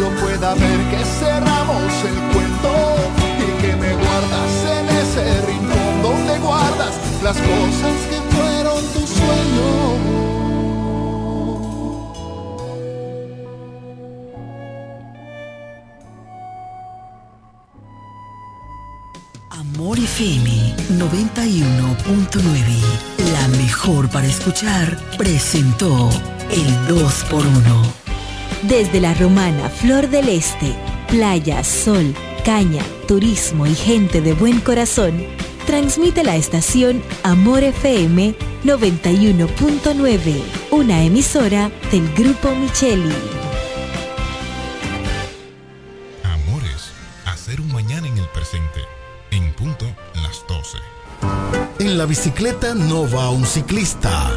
yo pueda ver que cerramos el cuento y que me guardas en ese rincón donde guardas las cosas que fueron tu sueño. Amor FM 91.9, la mejor para escuchar, presentó el 2x1. Desde la romana Flor del Este, playa, sol, caña, turismo y gente de buen corazón, transmite la estación Amor FM 91.9, una emisora del Grupo Micheli. Amores, hacer un mañana en el presente, en punto las 12. En la bicicleta no va un ciclista,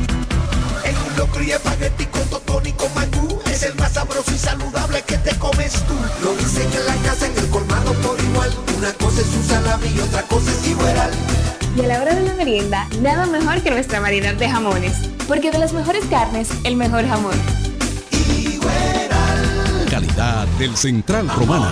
En un locro y espagueti con totón y con mangú Es el más sabroso y saludable que te comes tú. Lo dicen en la casa, en el colmado por igual. Una cosa es un salami y otra cosa es igual. Y a la hora de la merienda, nada mejor que nuestra variedad de jamones. Porque de las mejores carnes, el mejor jamón. Calidad del Central Romana.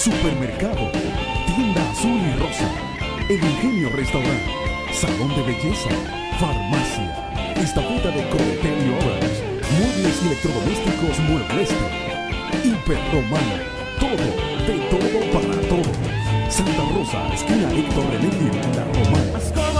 Supermercado, Tienda Azul y Rosa, El Ingenio Restaurante, Salón de Belleza, Farmacia, Estafeta de Cometel y Obras, Muebles Electrodomésticos Muebleste, Hiperromana, todo, de todo para todo. Santa Rosa, esquina Héctor René La Romana.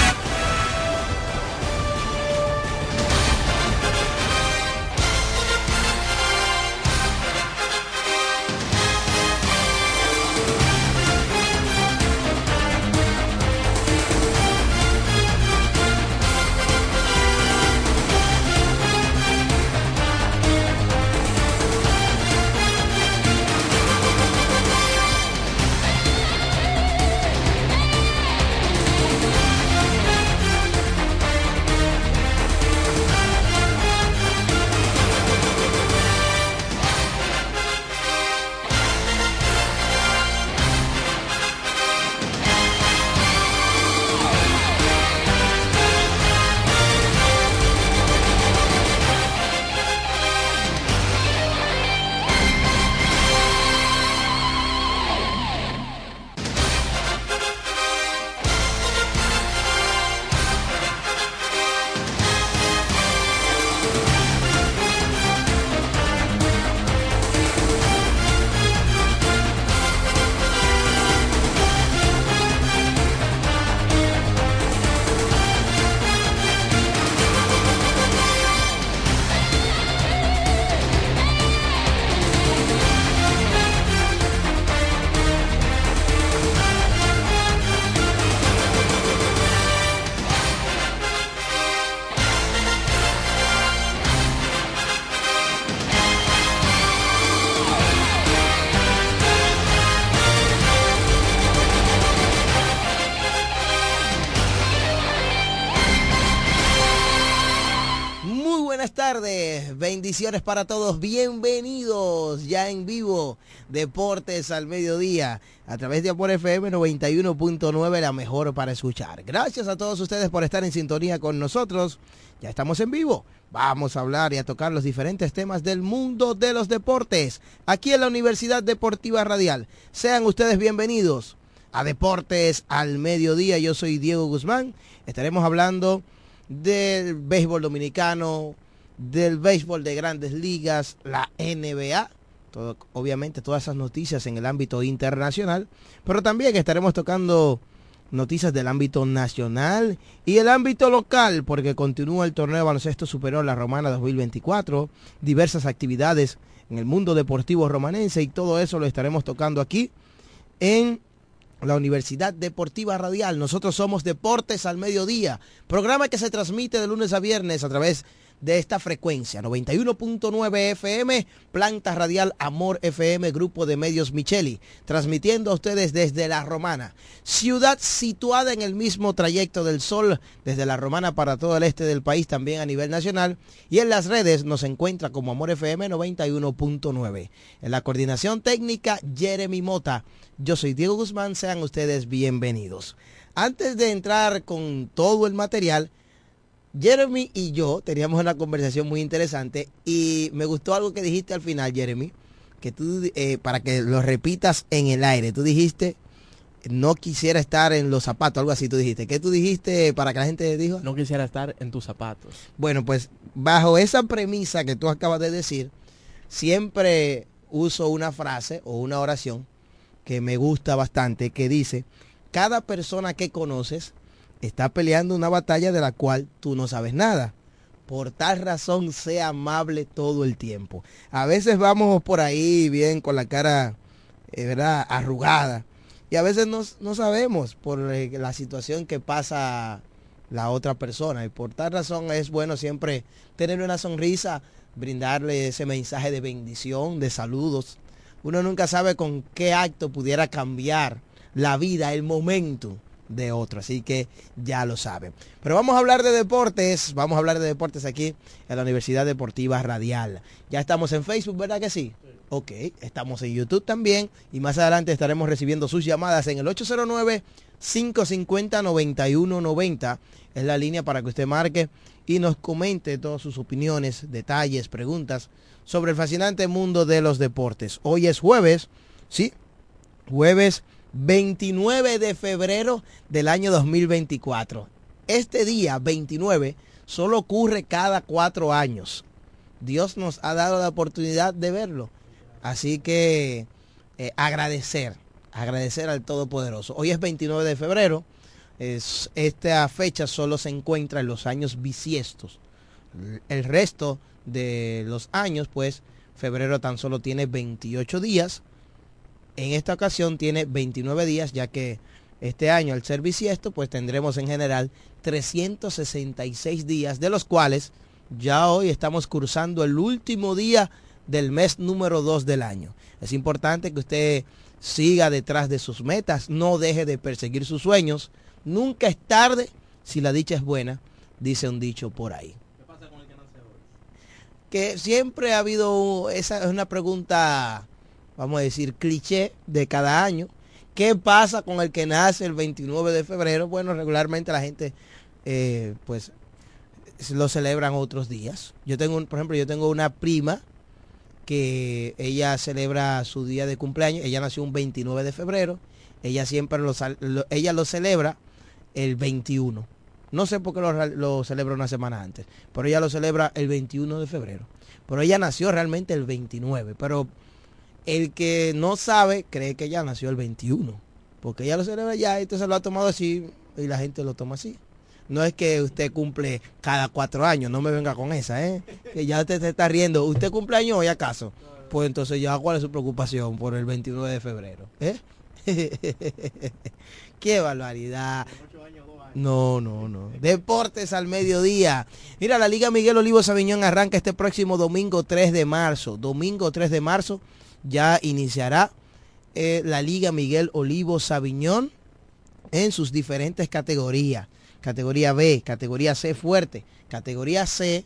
Bendiciones para todos, bienvenidos ya en vivo, Deportes al Mediodía, a través de Amor FM 91.9, la mejor para escuchar. Gracias a todos ustedes por estar en sintonía con nosotros, ya estamos en vivo, vamos a hablar y a tocar los diferentes temas del mundo de los deportes, aquí en la Universidad Deportiva Radial. Sean ustedes bienvenidos a Deportes al Mediodía, yo soy Diego Guzmán, estaremos hablando del béisbol dominicano, del béisbol de grandes ligas, la NBA, todo, obviamente todas esas noticias en el ámbito internacional, pero también estaremos tocando noticias del ámbito nacional y el ámbito local, porque continúa el torneo baloncesto superior La Romana 2024, diversas actividades en el mundo deportivo romanense y todo eso lo estaremos tocando aquí en la Universidad Deportiva Radial. Nosotros somos Deportes al Mediodía, programa que se transmite de lunes a viernes a través de esta frecuencia, 91.9 FM, planta radial Amor FM, grupo de medios Micheli, transmitiendo a ustedes desde La Romana, ciudad situada en el mismo trayecto del sol, desde La Romana para todo el este del país, también a nivel nacional, y en las redes nos encuentra como Amor FM 91.9. En la coordinación técnica, Jeremy Mota. Yo soy Diego Guzmán, sean ustedes bienvenidos. Antes de entrar con todo el material, Jeremy y yo teníamos una conversación muy interesante y me gustó algo que dijiste al final, Jeremy, que tú, eh, para que lo repitas en el aire, tú dijiste, no quisiera estar en los zapatos, algo así tú dijiste. ¿Qué tú dijiste para que la gente dijo? No quisiera estar en tus zapatos. Bueno, pues bajo esa premisa que tú acabas de decir, siempre uso una frase o una oración que me gusta bastante, que dice, cada persona que conoces está peleando una batalla de la cual tú no sabes nada. Por tal razón, sea amable todo el tiempo. A veces vamos por ahí bien con la cara, eh, ¿verdad?, arrugada. Y a veces no, no sabemos por eh, la situación que pasa la otra persona. Y por tal razón es bueno siempre tener una sonrisa, brindarle ese mensaje de bendición, de saludos. Uno nunca sabe con qué acto pudiera cambiar la vida, el momento de otro. Así que ya lo saben. Pero vamos a hablar de deportes. Vamos a hablar de deportes aquí en la Universidad Deportiva Radial. Ya estamos en Facebook, ¿verdad que sí? Ok, estamos en YouTube también. Y más adelante estaremos recibiendo sus llamadas en el 809-550-9190. Es la línea para que usted marque y nos comente todas sus opiniones, detalles, preguntas sobre el fascinante mundo de los deportes. Hoy es jueves, ¿sí? Jueves 29 de febrero del año 2024. Este día, 29, solo ocurre cada cuatro años. Dios nos ha dado la oportunidad de verlo. Así que eh, agradecer, agradecer al Todopoderoso. Hoy es 29 de febrero. Es, esta fecha solo se encuentra en los años bisiestos. El resto de los años, pues, febrero tan solo tiene 28 días en esta ocasión tiene 29 días, ya que este año al ser bisiesto, pues tendremos en general 366 días, de los cuales ya hoy estamos cursando el último día del mes número 2 del año. Es importante que usted siga detrás de sus metas, no deje de perseguir sus sueños. Nunca es tarde si la dicha es buena, dice un dicho por ahí. ¿Qué pasa con el que nace hoy? Que siempre ha habido, esa es una pregunta vamos a decir, cliché de cada año. ¿Qué pasa con el que nace el 29 de febrero? Bueno, regularmente la gente, eh, pues, lo celebran otros días. Yo tengo, por ejemplo, yo tengo una prima que ella celebra su día de cumpleaños. Ella nació un 29 de febrero. Ella siempre lo, ella lo celebra el 21. No sé por qué lo, lo, celebra una semana antes, pero ella lo celebra el 21 de febrero. Pero ella nació realmente el 29. Pero el que no sabe cree que ya nació el 21, porque ya lo celebra ya, entonces lo ha tomado así y la gente lo toma así. No es que usted cumple cada cuatro años, no me venga con esa, ¿eh? Que ya usted se está riendo. ¿Usted cumple años hoy acaso? Pues entonces ya, ¿cuál es su preocupación por el 29 de febrero? ¿Eh? ¡Qué barbaridad! No, no, no. Deportes al mediodía. Mira, la Liga Miguel Olivo Sabiñón arranca este próximo domingo 3 de marzo. Domingo 3 de marzo ya iniciará eh, la Liga Miguel Olivo Sabiñón en sus diferentes categorías. Categoría B, categoría C fuerte, categoría C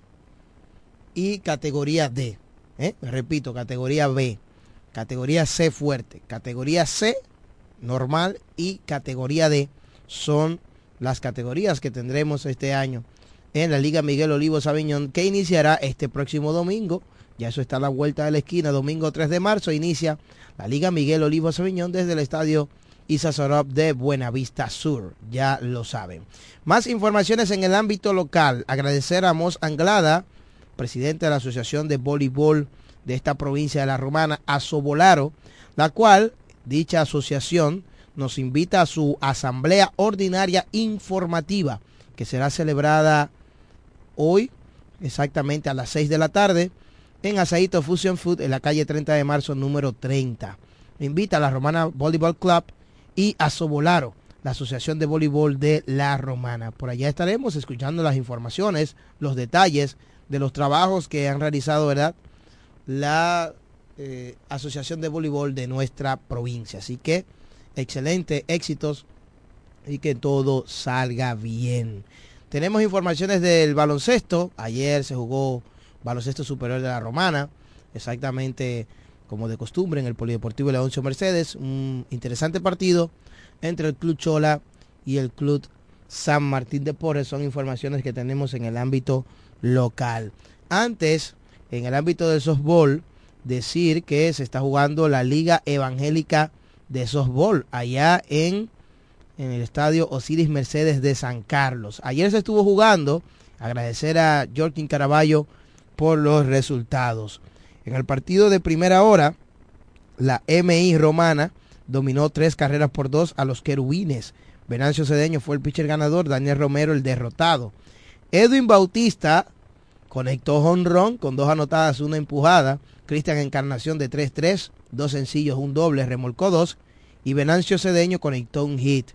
y categoría D. ¿eh? Repito, categoría B. Categoría C fuerte. Categoría C normal y categoría D son las categorías que tendremos este año en la Liga Miguel Olivo Sabiñón que iniciará este próximo domingo. Ya eso está a la vuelta de la esquina, domingo 3 de marzo inicia la Liga Miguel Olivo Sabiñón desde el estadio Isa Sorop de Buenavista Sur, ya lo saben. Más informaciones en el ámbito local. Agradecer a Mos Anglada, presidente de la Asociación de Voleibol de esta provincia de La Romana, a la cual, dicha asociación, nos invita a su asamblea ordinaria informativa, que será celebrada hoy, exactamente a las 6 de la tarde, en Asaito Fusion Food, en la calle 30 de marzo, número 30. Invita a la Romana Volleyball Club y a Sobolaro, la Asociación de Voleibol de La Romana. Por allá estaremos escuchando las informaciones, los detalles de los trabajos que han realizado, ¿verdad? La eh, Asociación de Voleibol de nuestra provincia. Así que, excelente, éxitos y que todo salga bien. Tenemos informaciones del baloncesto. Ayer se jugó baloncesto superior de la Romana, exactamente como de costumbre en el Polideportivo Leoncio Mercedes. Un interesante partido entre el Club Chola y el Club San Martín de Porres. Son informaciones que tenemos en el ámbito local. Antes, en el ámbito del softball, decir que se está jugando la Liga Evangélica de Softball allá en, en el estadio Osiris Mercedes de San Carlos. Ayer se estuvo jugando. Agradecer a Jorkin Caraballo por los resultados. En el partido de primera hora, la MI romana dominó tres carreras por dos a los querubines. Venancio Cedeño fue el pitcher ganador, Daniel Romero el derrotado. Edwin Bautista conectó honrón con dos anotadas, una empujada. Cristian Encarnación de 3-3, dos sencillos, un doble, remolcó dos. Y Venancio Cedeño conectó un hit.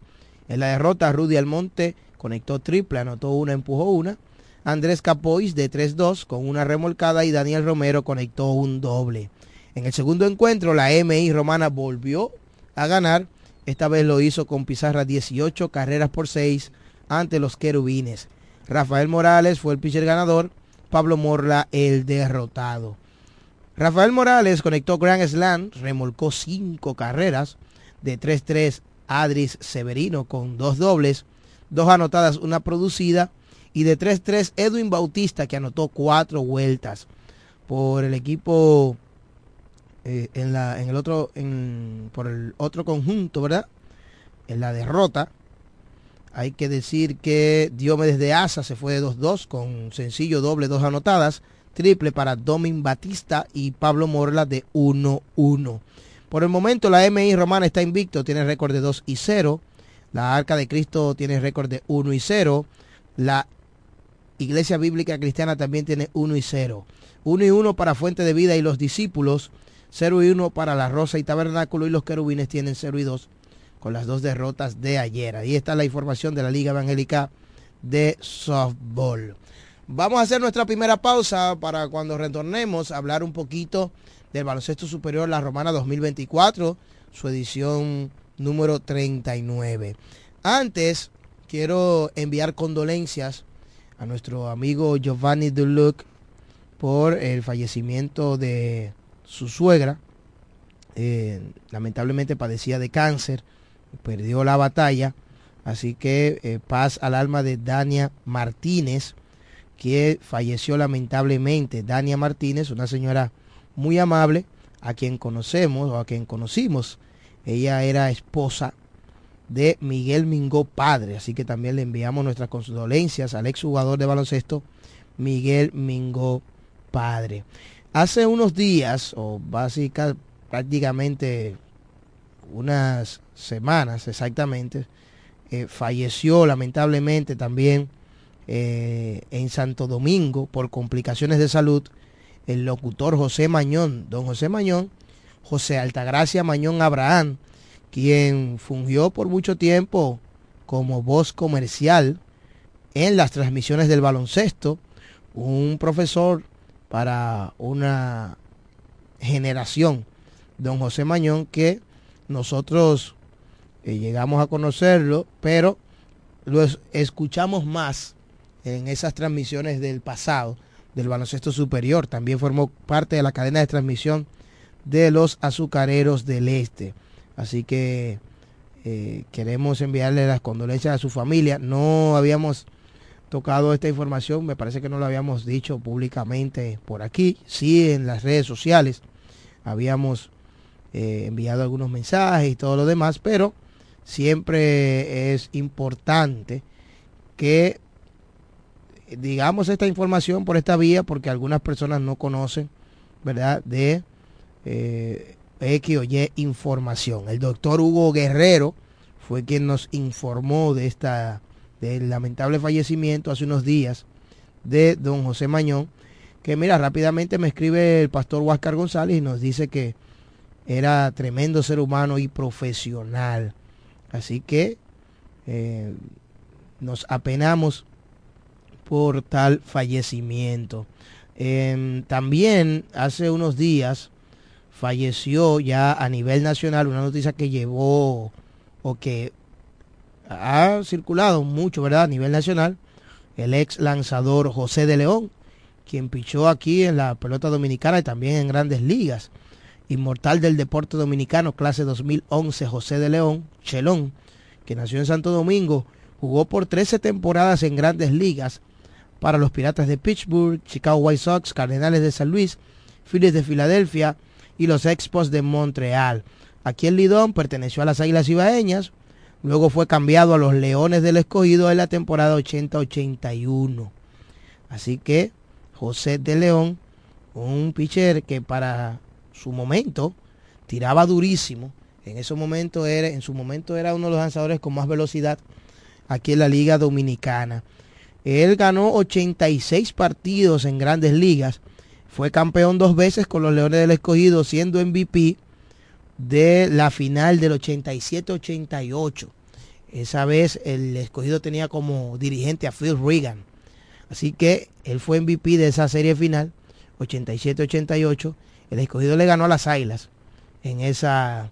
En la derrota, Rudy Almonte conectó triple, anotó una, empujó una. Andrés Capois de 3-2 con una remolcada y Daniel Romero conectó un doble. En el segundo encuentro, la MI romana volvió a ganar. Esta vez lo hizo con pizarra 18 carreras por 6 ante los querubines. Rafael Morales fue el pitcher ganador, Pablo Morla el derrotado. Rafael Morales conectó Grand Slam, remolcó 5 carreras de 3-3 Adris Severino con dos dobles, dos anotadas, una producida y de 3-3 Edwin Bautista que anotó cuatro vueltas por el equipo eh, en, la, en el otro en, por el otro conjunto, ¿verdad? En la derrota. Hay que decir que Diomedes de Asa se fue de 2-2 con sencillo doble, dos anotadas, triple para Domin Batista y Pablo Morla de 1-1. Por el momento la MI Romana está invicto, tiene récord de 2 y 0. La Arca de Cristo tiene récord de 1 y 0. La Iglesia Bíblica Cristiana también tiene 1 y 0. 1 y 1 para Fuente de Vida y los discípulos. 0 y 1 para la Rosa y Tabernáculo y los querubines tienen 0 y 2 con las dos derrotas de ayer. Ahí está la información de la Liga Evangélica de Softball. Vamos a hacer nuestra primera pausa para cuando retornemos hablar un poquito del baloncesto superior La Romana 2024, su edición número 39. Antes, quiero enviar condolencias a nuestro amigo Giovanni Duluc por el fallecimiento de su suegra. Eh, lamentablemente padecía de cáncer, perdió la batalla. Así que eh, paz al alma de Dania Martínez, que falleció lamentablemente. Dania Martínez, una señora muy amable, a quien conocemos o a quien conocimos. Ella era esposa de Miguel Mingó padre, así que también le enviamos nuestras condolencias al exjugador de baloncesto Miguel Mingó padre. Hace unos días, o básicamente prácticamente unas semanas exactamente, eh, falleció lamentablemente también eh, en Santo Domingo por complicaciones de salud el locutor José Mañón, don José Mañón, José Altagracia Mañón Abraham, quien fungió por mucho tiempo como voz comercial en las transmisiones del baloncesto, un profesor para una generación, don José Mañón, que nosotros eh, llegamos a conocerlo, pero lo escuchamos más en esas transmisiones del pasado, del baloncesto superior. También formó parte de la cadena de transmisión de los azucareros del este. Así que eh, queremos enviarle las condolencias a su familia. No habíamos tocado esta información, me parece que no lo habíamos dicho públicamente por aquí, sí en las redes sociales habíamos eh, enviado algunos mensajes y todo lo demás, pero siempre es importante que digamos esta información por esta vía porque algunas personas no conocen, ¿verdad? De eh, X o Y información. El doctor Hugo Guerrero fue quien nos informó de esta del lamentable fallecimiento hace unos días de don José Mañón, que mira, rápidamente me escribe el pastor Huáscar González y nos dice que era tremendo ser humano y profesional. Así que eh, nos apenamos por tal fallecimiento. Em, también hace unos días falleció ya a nivel nacional una noticia que llevó o que ha circulado mucho, ¿verdad? A nivel nacional, el ex lanzador José de León, quien pichó aquí en la pelota dominicana y también en grandes ligas. Inmortal del deporte dominicano, clase 2011, José de León, Chelón, que nació en Santo Domingo, jugó por 13 temporadas en grandes ligas para los Piratas de Pittsburgh, Chicago White Sox, Cardenales de San Luis, Phillies de Filadelfia y los Expos de Montreal. Aquí en Lidón perteneció a las Águilas Ibaeñas, luego fue cambiado a los Leones del Escogido en la temporada 80-81. Así que José de León, un pitcher que para su momento tiraba durísimo, en ese momento era, en su momento era uno de los lanzadores con más velocidad aquí en la Liga Dominicana. Él ganó 86 partidos en grandes ligas. Fue campeón dos veces con los Leones del Escogido, siendo MVP de la final del 87-88. Esa vez el Escogido tenía como dirigente a Phil Reagan. Así que él fue MVP de esa serie final, 87-88. El Escogido le ganó a las Águilas en esa,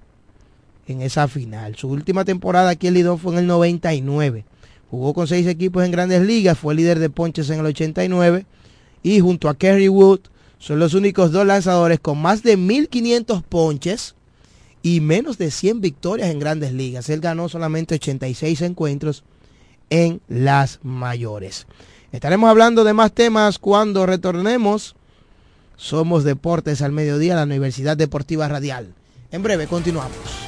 en esa final. Su última temporada aquí en Lidón fue en el 99 Jugó con seis equipos en grandes ligas, fue líder de ponches en el 89 y junto a Kerry Wood son los únicos dos lanzadores con más de 1500 ponches y menos de 100 victorias en grandes ligas. Él ganó solamente 86 encuentros en las mayores. Estaremos hablando de más temas cuando retornemos. Somos Deportes al Mediodía, la Universidad Deportiva Radial. En breve continuamos.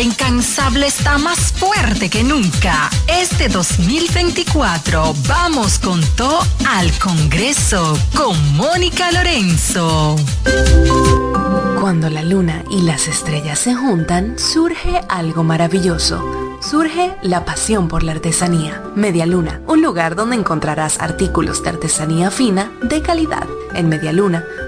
incansable está más fuerte que nunca. Este 2024 vamos con todo al Congreso con Mónica Lorenzo. Cuando la luna y las estrellas se juntan, surge algo maravilloso. Surge la pasión por la artesanía. Media Luna, un lugar donde encontrarás artículos de artesanía fina de calidad. En Media Luna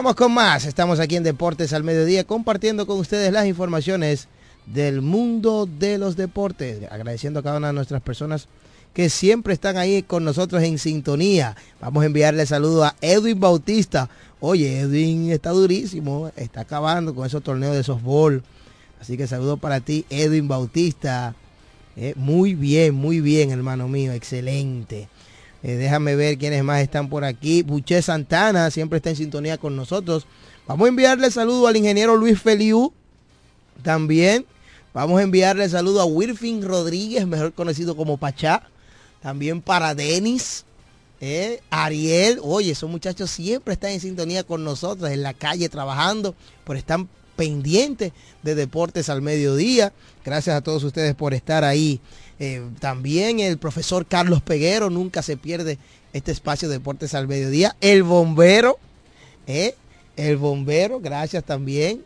Continuamos con más. Estamos aquí en Deportes al Mediodía compartiendo con ustedes las informaciones del mundo de los deportes. Agradeciendo a cada una de nuestras personas que siempre están ahí con nosotros en sintonía. Vamos a enviarle saludo a Edwin Bautista. Oye, Edwin está durísimo, está acabando con esos torneos de softball. Así que saludo para ti, Edwin Bautista. Eh, muy bien, muy bien, hermano mío, excelente. Eh, déjame ver quiénes más están por aquí. Buché Santana siempre está en sintonía con nosotros. Vamos a enviarle saludo al ingeniero Luis Feliu. También vamos a enviarle saludo a Wirfin Rodríguez, mejor conocido como Pachá. También para Denis. eh, Ariel, oye, esos muchachos siempre están en sintonía con nosotros en la calle trabajando, pero están pendientes de deportes al mediodía. Gracias a todos ustedes por estar ahí. Eh, también el profesor Carlos Peguero, nunca se pierde este espacio de deportes al mediodía. El bombero, eh, el bombero, gracias también.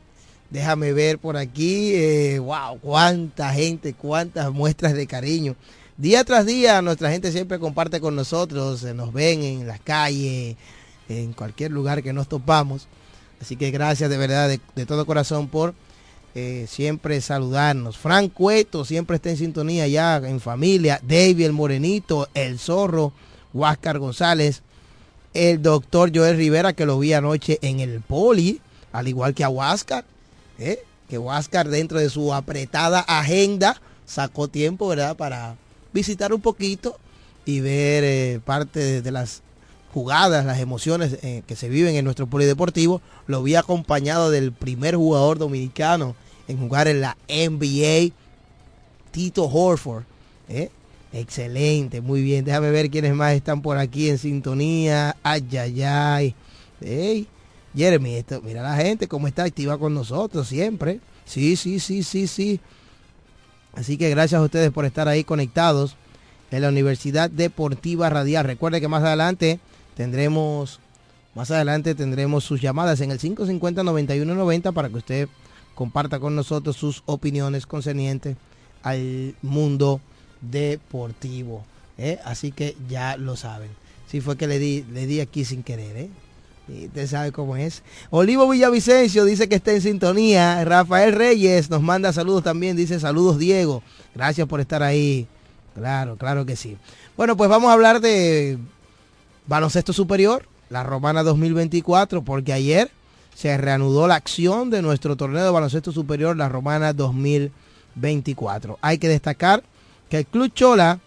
Déjame ver por aquí, eh, wow, cuánta gente, cuántas muestras de cariño. Día tras día nuestra gente siempre comparte con nosotros, eh, nos ven en las calles, en cualquier lugar que nos topamos. Así que gracias de verdad, de, de todo corazón por eh, siempre saludarnos. Frank Cueto siempre está en sintonía ya en familia. David el Morenito, el Zorro, Huáscar González, el doctor Joel Rivera que lo vi anoche en el Poli, al igual que a Huáscar, ¿eh? que Huáscar dentro de su apretada agenda sacó tiempo, ¿verdad? Para visitar un poquito y ver eh, parte de, las jugadas, las emociones que se viven en nuestro polideportivo. Lo vi acompañado del primer jugador dominicano en jugar en la NBA, Tito Horford. ¿eh? Excelente, muy bien. Déjame ver quiénes más están por aquí en sintonía. Ay, ay, ay. Ey, Jeremy, esto, mira la gente cómo está activa con nosotros siempre. Sí, sí, sí, sí, sí. Así que gracias a ustedes por estar ahí conectados en la Universidad Deportiva Radial. Recuerde que más adelante tendremos, más adelante tendremos sus llamadas en el 550-9190 para que usted comparta con nosotros sus opiniones concernientes al mundo deportivo. ¿eh? Así que ya lo saben. Sí fue que le di, le di aquí sin querer, ¿eh? Y usted sabe cómo es. Olivo Villavicencio dice que está en sintonía. Rafael Reyes nos manda saludos también. Dice saludos Diego. Gracias por estar ahí. Claro, claro que sí. Bueno, pues vamos a hablar de baloncesto superior, la Romana 2024, porque ayer se reanudó la acción de nuestro torneo de baloncesto superior, la Romana 2024. Hay que destacar que el Club Chola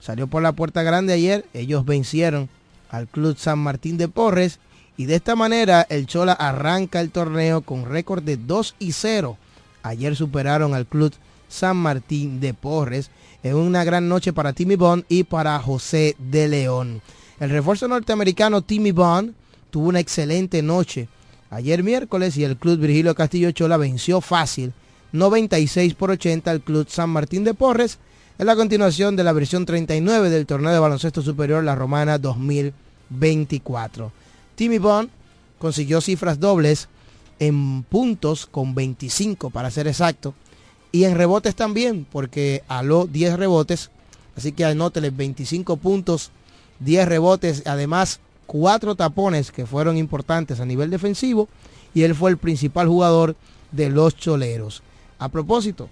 salió por la puerta grande ayer. Ellos vencieron al Club San Martín de Porres y de esta manera el Chola arranca el torneo con récord de 2 y 0. Ayer superaron al Club San Martín de Porres en una gran noche para Timmy Bond y para José de León. El refuerzo norteamericano Timmy Bond tuvo una excelente noche ayer miércoles y el Club Virgilio Castillo Chola venció fácil 96 por 80 al Club San Martín de Porres en la continuación de la versión 39 del torneo de baloncesto superior La Romana 2024. Timmy Bond consiguió cifras dobles en puntos con 25 para ser exacto y en rebotes también porque aló 10 rebotes así que anótele 25 puntos 10 rebotes además cuatro tapones que fueron importantes a nivel defensivo y él fue el principal jugador de los choleros a propósito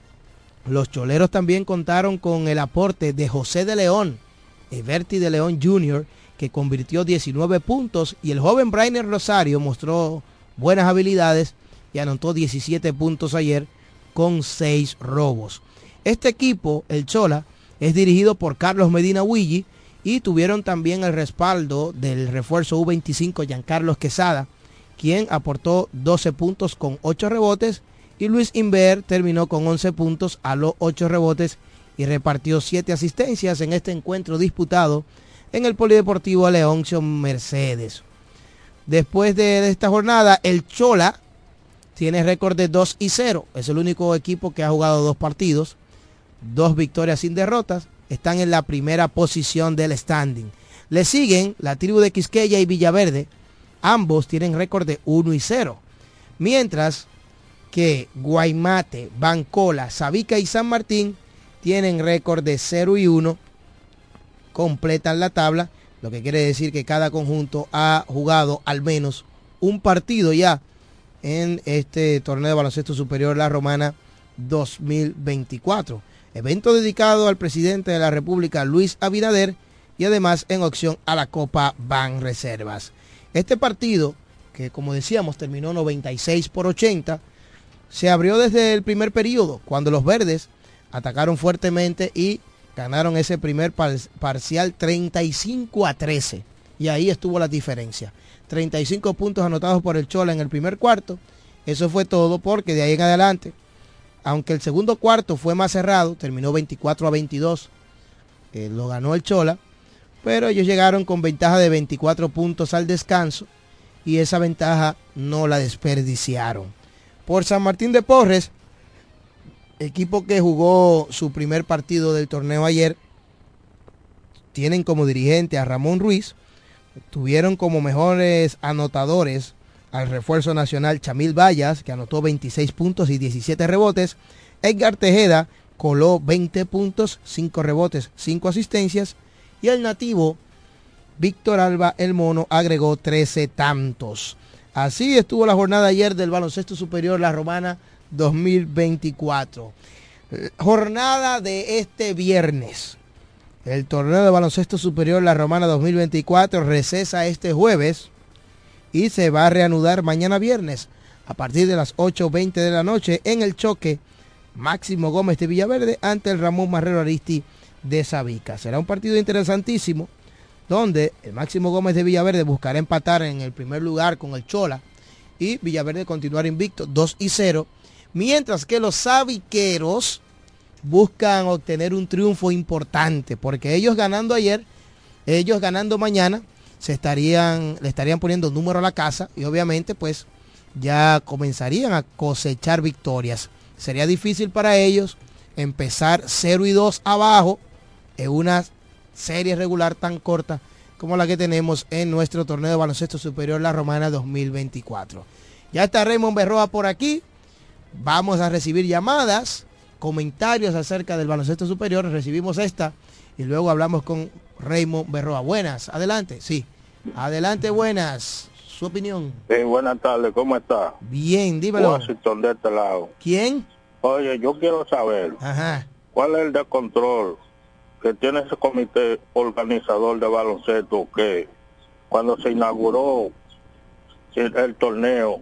los choleros también contaron con el aporte de José de León Everti de León Jr que convirtió 19 puntos y el joven Brainer Rosario mostró buenas habilidades y anotó 17 puntos ayer con 6 robos. Este equipo, el Chola, es dirigido por Carlos Medina Willi y tuvieron también el respaldo del refuerzo U25 Giancarlos Quesada, quien aportó 12 puntos con 8 rebotes y Luis Inver terminó con 11 puntos a los 8 rebotes y repartió 7 asistencias en este encuentro disputado en el Polideportivo Leoncio Mercedes. Después de esta jornada, el Chola tiene récord de 2 y 0. Es el único equipo que ha jugado dos partidos, dos victorias sin derrotas. Están en la primera posición del standing. Le siguen la tribu de Quisqueya y Villaverde. Ambos tienen récord de 1 y 0. Mientras que Guaymate, Bancola, Sabica y San Martín tienen récord de 0 y 1 completan la tabla, lo que quiere decir que cada conjunto ha jugado al menos un partido ya en este torneo de baloncesto superior La Romana 2024. Evento dedicado al presidente de la República, Luis Abinader, y además en opción a la Copa Ban Reservas. Este partido, que como decíamos terminó 96 por 80, se abrió desde el primer periodo, cuando los verdes atacaron fuertemente y ganaron ese primer parcial 35 a 13. Y ahí estuvo la diferencia. 35 puntos anotados por el Chola en el primer cuarto. Eso fue todo porque de ahí en adelante, aunque el segundo cuarto fue más cerrado, terminó 24 a 22, eh, lo ganó el Chola, pero ellos llegaron con ventaja de 24 puntos al descanso y esa ventaja no la desperdiciaron. Por San Martín de Porres, equipo que jugó su primer partido del torneo ayer, tienen como dirigente a Ramón Ruiz, tuvieron como mejores anotadores al refuerzo nacional Chamil Vallas, que anotó 26 puntos y 17 rebotes, Edgar Tejeda coló 20 puntos, 5 rebotes, 5 asistencias, y el nativo Víctor Alba el Mono agregó 13 tantos. Así estuvo la jornada ayer del baloncesto superior La Romana 2024. Jornada de este viernes. El torneo de baloncesto superior La Romana 2024 recesa este jueves y se va a reanudar mañana viernes a partir de las 8.20 de la noche en el choque Máximo Gómez de Villaverde ante el Ramón Marrero Aristi de Sabica. Será un partido interesantísimo donde el Máximo Gómez de Villaverde buscará empatar en el primer lugar con el Chola y Villaverde continuar invicto 2 y 0 Mientras que los sabiqueros buscan obtener un triunfo importante, porque ellos ganando ayer, ellos ganando mañana, se estarían, le estarían poniendo número a la casa y obviamente pues ya comenzarían a cosechar victorias. Sería difícil para ellos empezar 0 y 2 abajo en una serie regular tan corta como la que tenemos en nuestro torneo de baloncesto superior La Romana 2024. Ya está Raymond Berroa por aquí. Vamos a recibir llamadas, comentarios acerca del baloncesto superior. Recibimos esta y luego hablamos con Raymond Berroa. Buenas, adelante. Sí, adelante, buenas. Su opinión. Sí, buenas tardes, ¿cómo está? Bien, dímelo. Washington de este lado. ¿Quién? Oye, yo quiero saber Ajá. cuál es el de control que tiene ese comité organizador de baloncesto que cuando se inauguró el, el torneo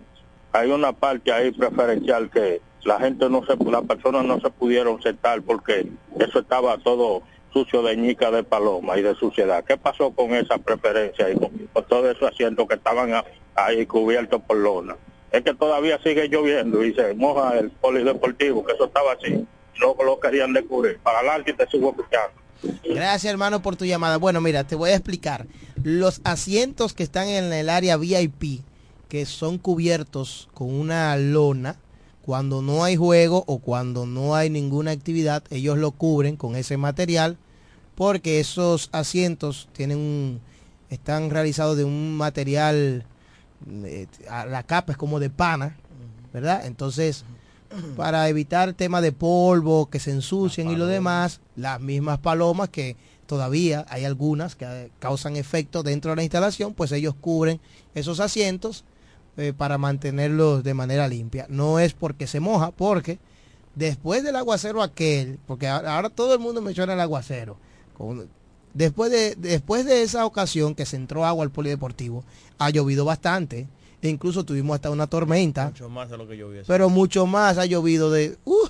hay una parte ahí preferencial que la gente no se, las personas no se pudieron sentar porque eso estaba todo sucio de ñica de paloma y de suciedad. ¿Qué pasó con esa preferencia y con, con todos esos asientos que estaban ahí cubiertos por lona? Es que todavía sigue lloviendo y se moja el polideportivo, que eso estaba así. No lo querían descubrir. Para adelante y te sigo escuchando. Gracias hermano por tu llamada. Bueno, mira, te voy a explicar. Los asientos que están en el área VIP, que son cubiertos con una lona, cuando no hay juego o cuando no hay ninguna actividad, ellos lo cubren con ese material porque esos asientos tienen un- están realizados de un material, eh, la capa es como de pana, ¿verdad? Entonces, para evitar temas de polvo, que se ensucien y lo demás, las mismas palomas que todavía hay algunas que causan efecto dentro de la instalación, pues ellos cubren esos asientos eh, para mantenerlos de manera limpia. No es porque se moja, porque después del aguacero aquel, porque ahora, ahora todo el mundo menciona el aguacero, con- después de, después de esa ocasión que se entró agua al polideportivo, ha llovido bastante, e incluso tuvimos hasta una tormenta. Mucho más de lo que. Pero mucho más ha llovido de uh,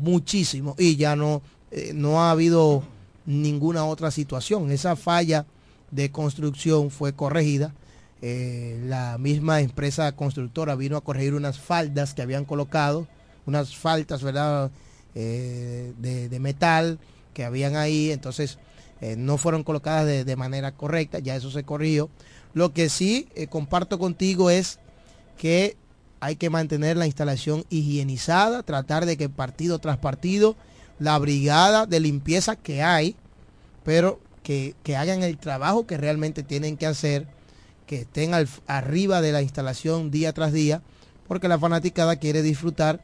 muchísimo y ya no eh, no ha habido ninguna otra situación. Esa falla de construcción fue corregida. Eh, la misma empresa constructora vino a corregir unas faldas que habían colocado, unas faltas, ¿verdad? Eh, de, de metal que habían ahí, entonces eh, no fueron colocadas de, de manera correcta, ya eso se corrigió. Lo que sí comparto contigo es que hay que mantener la instalación higienizada, tratar de que partido tras partido la brigada de limpieza que hay, pero que, que hagan el trabajo que realmente tienen que hacer, que estén al- arriba de la instalación día tras día, porque la fanaticada quiere disfrutar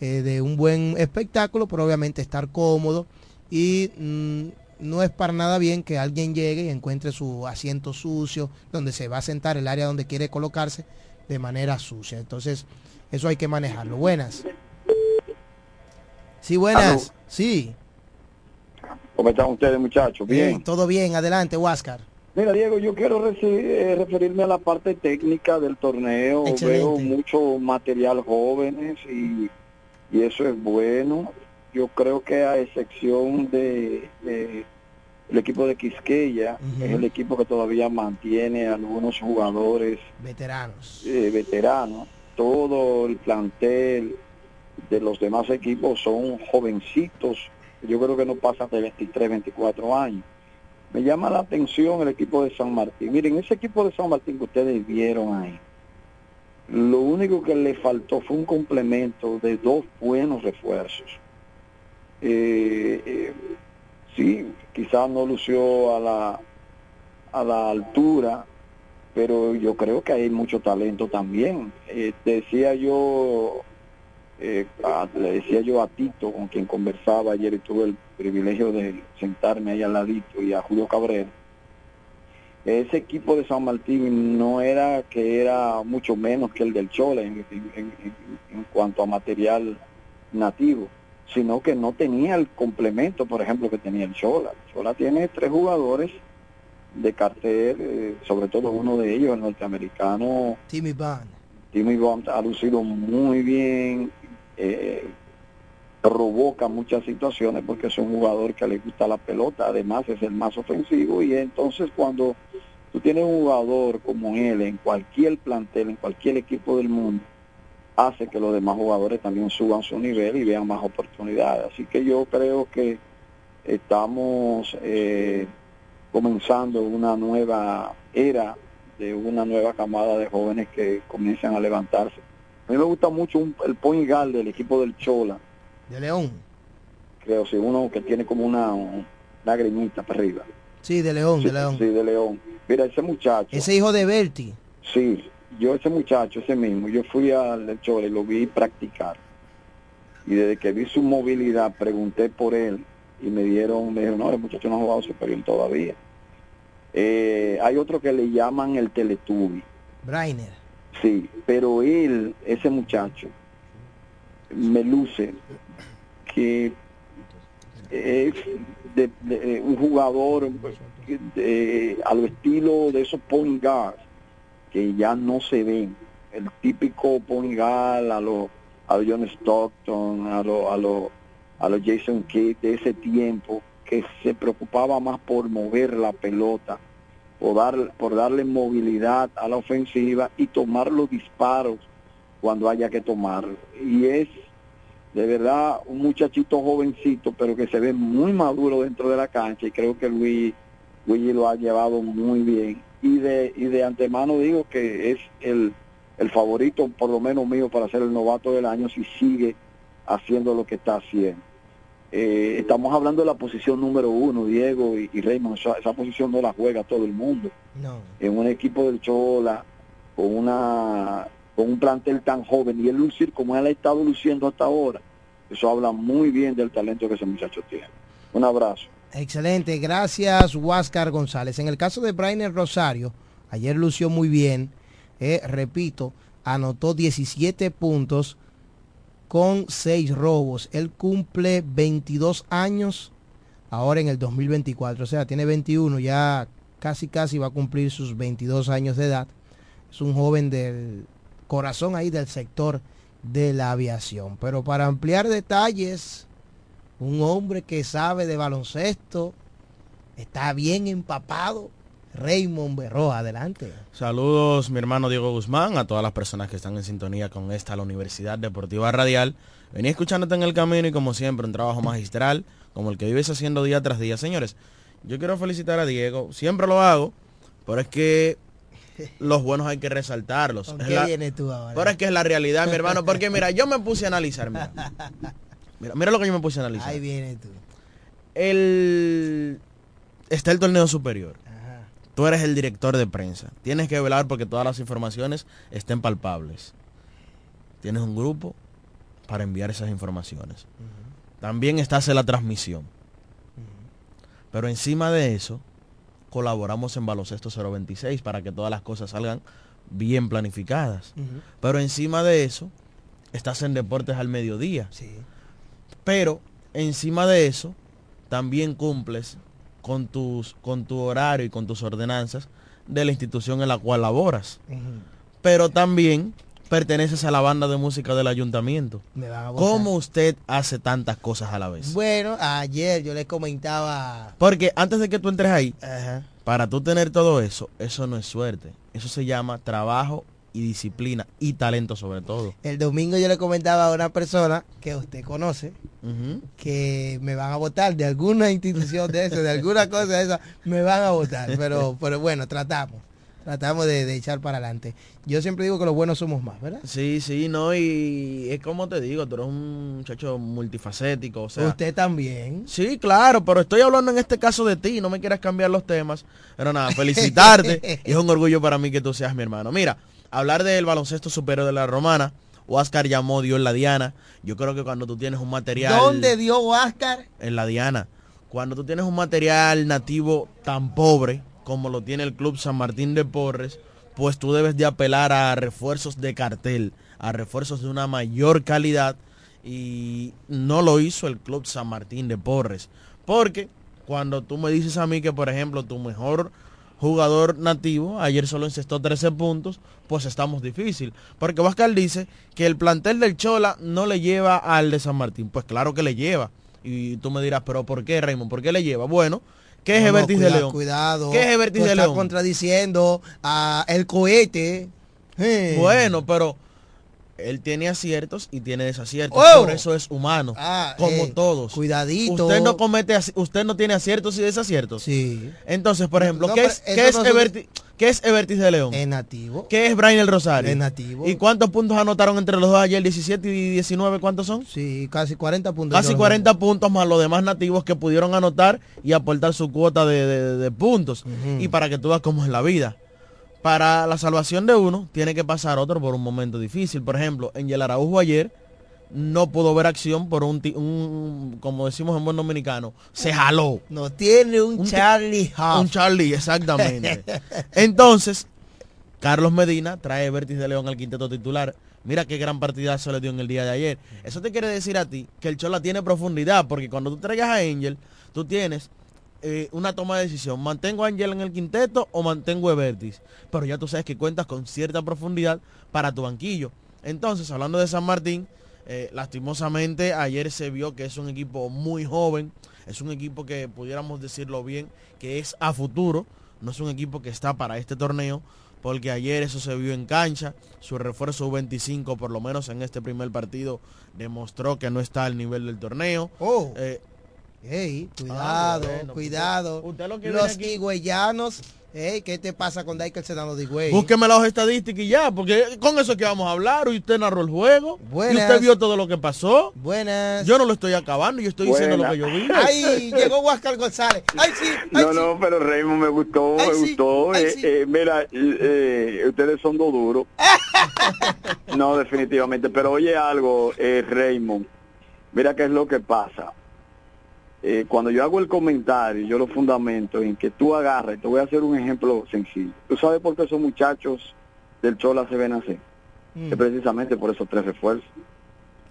eh, de un buen espectáculo, pero obviamente estar cómodo y mm, no es para nada bien que alguien llegue y encuentre su asiento sucio, donde se va a sentar, el área donde quiere colocarse, de manera sucia. Entonces, eso hay que manejarlo. Buenas. Sí, buenas. Aló. Sí. ¿Cómo están ustedes, muchachos? Bien. Todo bien. Adelante, Huáscar. Mira, Diego, yo quiero eh, referirme a la parte técnica del torneo. Excelente. Veo mucho material jóvenes y, y eso es bueno. Yo creo que a excepción de, de el equipo de Quisqueya, es el equipo que todavía mantiene algunos jugadores Veteranos. eh, veteranos. Todo el plantel de los demás equipos son jovencitos. Yo creo que no pasan de 23, 24 años. Me llama la atención el equipo de San Martín. Miren, ese equipo de San Martín que ustedes vieron ahí, lo único que le faltó fue un complemento de dos buenos refuerzos. Eh, eh, sí, quizás no lució a la, a la altura, pero yo creo que hay mucho talento también. Eh, decía yo, eh, a- le decía yo a Tito, con quien conversaba ayer y tuve el privilegio de sentarme ahí al ladito, y a Julio Cabrera, ese equipo de San Martín no era que era mucho menos que el del Chola en, en- en- en cuanto a material nativo, sino que no tenía el complemento, por ejemplo, que tenía el Chola. El Chola tiene tres jugadores de cartel, eh, sobre todo uno de ellos, el norteamericano Timmy Bond. Timmy Bond ha lucido muy bien, eh, provoca muchas situaciones porque es un jugador que le gusta la pelota, además es el más ofensivo y entonces cuando tú tienes un jugador como él en cualquier plantel, en cualquier equipo del mundo, hace que los demás jugadores también suban su nivel y vean más oportunidades. Así que yo creo que estamos eh, comenzando una nueva era de una nueva camada de jóvenes que comienzan a levantarse. A mí me gusta mucho un- el point guard del equipo del Chola, De León. Creo, sí, uno que tiene como una un- lagrimita para arriba. Sí, de León, Sí, de León. Sí, de León. Mira, ese muchacho. Ese hijo de Berti. Sí, yo ese muchacho, ese mismo, yo fui al Chole y lo vi practicar. Y desde que vi su movilidad, pregunté por él y me dieron, me dijeron, no, el muchacho no ha jugado superior todavía. Eh, hay otro que le llaman el Teletubi. Brainer. Sí, pero él, ese muchacho, me luce que es de, de- un jugador de- a lo estilo de esos point guards que ya no se ven. El típico point guard a los a John Stockton, a los a los a los Jason Kidd de ese tiempo que se preocupaba más por mover la pelota, por, dar, por darle movilidad a la ofensiva y tomar los disparos cuando haya que tomarlo. Y es de verdad un muchachito jovencito, pero que se ve muy maduro dentro de la cancha y creo que Luis, Luigi lo ha llevado muy bien. Y de, y de antemano digo que es el, el favorito, por lo menos mío, para ser el novato del año si sigue haciendo lo que está haciendo. Eh, estamos hablando de la posición número uno, Diego y, y Raymond, esa, esa posición no la juega todo el mundo. No. En un equipo del Chola, con una con un plantel tan joven y el lucir como él ha estado luciendo hasta ahora, eso habla muy bien del talento que ese muchacho tiene. Un abrazo. Excelente, gracias Huáscar González. En el caso de Brainer Rosario, ayer lució muy bien, eh, repito, anotó 17 puntos con 6 robos. Él cumple 22 años ahora en el 2024, o sea, tiene 21, ya casi casi va a cumplir sus 22 años de edad. Es un joven del corazón ahí del sector de la aviación. Pero para ampliar detalles, un hombre que sabe de baloncesto, está bien empapado. Raymond Berroa, adelante. Saludos, mi hermano Diego Guzmán, a todas las personas que están en sintonía con esta, la Universidad Deportiva Radial. Venía escuchándote en el camino y como siempre, un trabajo magistral, como el que vives haciendo día tras día. Señores, yo quiero felicitar a Diego, siempre lo hago, pero es que los buenos hay que resaltarlos. ¿Con qué la- vienes tú ahora? Pero es que es la realidad, mi hermano, porque mira, yo me puse a analizar, mira. Mira, mira lo que yo me puse a analizar. Ahí viene tú. El está el torneo superior. Tú eres el director de prensa. Tienes que velar porque todas las informaciones estén palpables. Tienes un grupo para enviar esas informaciones. También estás en la transmisión. Pero encima de eso, colaboramos en Baloncesto 026 para que todas las cosas salgan bien planificadas. Pero encima de eso, estás en Deportes al Mediodía. Pero encima de eso, también cumples con, tus, con tu horario y con tus ordenanzas de la institución en la cual laboras. Pero también perteneces a la banda de música del ayuntamiento. Me van a botar. ¿Cómo usted hace tantas cosas a la vez? Bueno, ayer yo les comentaba. Porque antes de que tú entres ahí, Ajá. para tú tener todo eso, eso no es suerte. Eso se llama trabajo y disciplina y talento sobre todo. El domingo yo le comentaba a una persona que usted conoce que me van a votar de alguna institución de eso, de alguna cosa de esa, me van a votar. Pero, pero bueno, tratamos. Tratamos de, de echar para adelante. Yo siempre digo que los buenos somos más, ¿verdad? Sí, sí, no, y es como te digo, tú eres un muchacho multifacético, o sea... Usted también. Sí, claro, pero estoy hablando en este caso de ti, no me quieras cambiar los temas. Pero nada, felicitarte. y es un orgullo para mí que tú seas mi hermano. Mira, hablar del baloncesto superior de la romana, Oscar llamó Dios en la Diana. Yo creo que cuando tú tienes un material... ¿Dónde dio Oscar? En la Diana. Cuando tú tienes un material nativo tan pobre como lo tiene el Club San Martín de Porres, pues tú debes de apelar a refuerzos de cartel, a refuerzos de una mayor calidad y no lo hizo el Club San Martín de Porres. Porque cuando tú me dices a mí que, por ejemplo, tu mejor jugador nativo ayer solo encestó 13 puntos, pues estamos difícil. Porque Vascal dice que el plantel del Chola no le lleva al de San Martín. Pues claro que le lleva. Y tú me dirás, pero ¿por qué, Raymond? ¿Por qué le lleva? Bueno, ¿qué es No, no, Evertis de León? Cuidado. ¿Qué es Evertis de León? contradiciendo a el cohete. Bueno, pero él tiene aciertos y tiene desaciertos. Oh. Por eso es humano. Ah, como eh, todos. Cuidadito. Usted no comete, usted no tiene aciertos y desaciertos. Sí. Entonces, por ejemplo, No, ¿qué es, qué es no se- Evertis? ¿Qué es Evertis de León? Es nativo. ¿Qué es Brian el Rosario? Es nativo. ¿Y cuántos puntos anotaron entre los dos ayer? 17 y 19, ¿cuántos son? Sí, casi 40 puntos. Casi 40 puntos más los demás nativos que pudieron anotar y aportar su cuota de, de- de puntos. Y para que tú veas cómo es la vida. Para la salvación de uno, tiene que pasar otro por un momento difícil. Por ejemplo, en el Araujo ayer no pudo ver acción por un, como decimos en buen dominicano, se jaló. No tiene un, Charlie Huff. Un Charlie, exactamente. Entonces, Carlos Medina trae Vértiz de León al quinteto titular. Mira qué gran partidazo le dio en el día de ayer. Eso te quiere decir a ti que el Chola tiene profundidad, porque cuando tú traigas a Angel, tú tienes eh, una toma de decisión. ¿Mantengo a Angel en el quinteto o mantengo a Vértiz? Pero ya tú sabes que cuentas con cierta profundidad para tu banquillo. Entonces, hablando de San Martín, eh, lastimosamente ayer se vio que es un equipo muy joven, es un equipo que pudiéramos decirlo bien, que es a futuro, no es un equipo que está para este torneo, porque ayer eso se vio en cancha, su refuerzo U25 por lo menos en este primer partido demostró que no está al nivel del torneo. Oh. Eh, Ey, cuidado, Ah, bueno, cuidado. usted lo que Los higüeyanos. Ey, ¿qué te pasa con Daikel Sedano de Higüey? Búsqueme las estadísticas y ya, porque con eso es que vamos a hablar. Y usted narró el juego. Y Buenas. usted vio todo lo que pasó. Buenas. Yo no lo estoy acabando, yo estoy diciendo lo que yo vi. Ay, llegó Huáscar González. Ay, sí. Ay, No, sí. no, pero Raymond me gustó, Ay, me sí, gustó. ay, eh, sí. eh, mira, eh, eh, ustedes son dos duros. no, definitivamente. Pero oye algo, eh, Raymond. Mira qué es lo que pasa. Eh, cuando yo hago el comentario, yo lo fundamento en que tú agarras, te voy a hacer un ejemplo sencillo. ¿Tú sabes por qué esos muchachos del Chola se ven así? Mm. Es precisamente por esos tres refuerzos.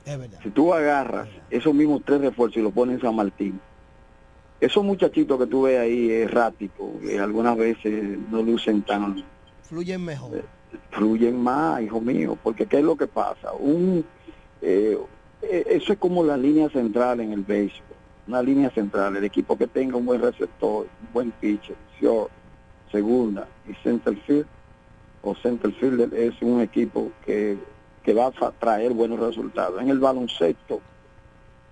Es verdad. Si tú agarras esos mismos tres refuerzos y los pones en San Martín, esos muchachitos que tú ves ahí erráticos, que algunas veces no lucen tan, Fluyen mejor. fluyen más, hijo mío, porque ¿qué es lo que pasa? Un, eh, eh, eso es como la línea central en el béisbol, una línea central, el equipo que tenga un buen receptor, un buen pitcher, short, segunda y center field, o center fielder es un equipo que, que va a traer buenos resultados. En el baloncesto,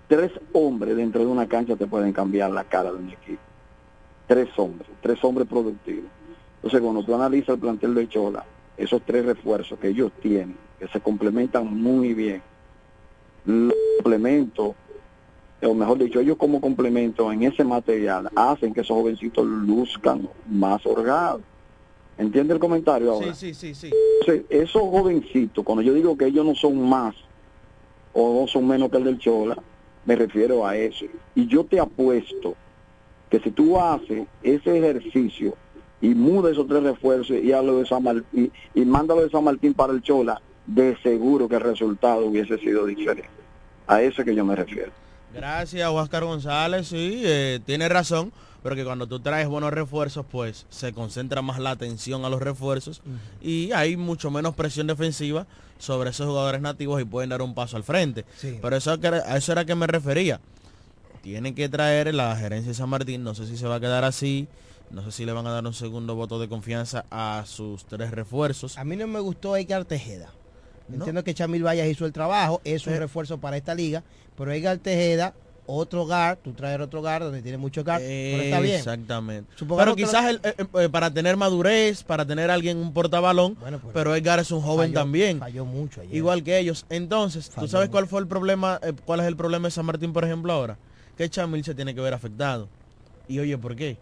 tres hombres dentro de una cancha te pueden cambiar la cara de un equipo. Tres hombres, tres hombres productivos. Entonces, cuando tú analizas el plantel de Chola, esos tres refuerzos que ellos tienen, que se complementan muy bien, los complementos, o mejor dicho, ellos como complemento en ese material hacen que esos jovencitos luzcan más holgados. ¿Entiende el comentario ahora? Sí, sí, sí, sí. Entonces, esos jovencitos, cuando yo digo que ellos no son más o no son menos que el del Chola, me refiero a eso. Y yo te apuesto que si tú haces ese ejercicio y muda esos tres refuerzos y, hablo de San Martín, y, y mándalo de San Martín para el Chola, de seguro que el resultado hubiese sido diferente. A eso es que yo me refiero. Gracias, Oscar González. Sí, eh, tiene razón, pero que cuando tú traes buenos refuerzos, pues se concentra más la atención a los refuerzos y hay mucho menos presión defensiva sobre esos jugadores nativos y pueden dar un paso al frente. Sí. Pero eso, a eso era que me refería. Tienen que traer la gerencia de San Martín, no sé si se va a quedar así, no sé si le van a dar un segundo voto de confianza a sus tres refuerzos. A mí no me gustó Edgar Tejeda. No. Entiendo que Chamil Vallas hizo el trabajo, es un Eh. refuerzo para esta liga, pero Edgar Tejeda, otro guard, tú traes otro guard donde tiene mucho guard, pero está bien. Exactamente. Supongamos pero lo- quizás el- eh, eh, para tener madurez, para tener alguien un portabalón, Bueno, pues, pero Edgar es un joven falló- también. Falló mucho ayer. Igual que ellos. Entonces, ¿tú sabes cuál fue el problema? eh, ¿Cuál es el problema de San Martín, por ejemplo, ahora? Que Chamil se tiene que ver afectado. Y oye, ¿por qué?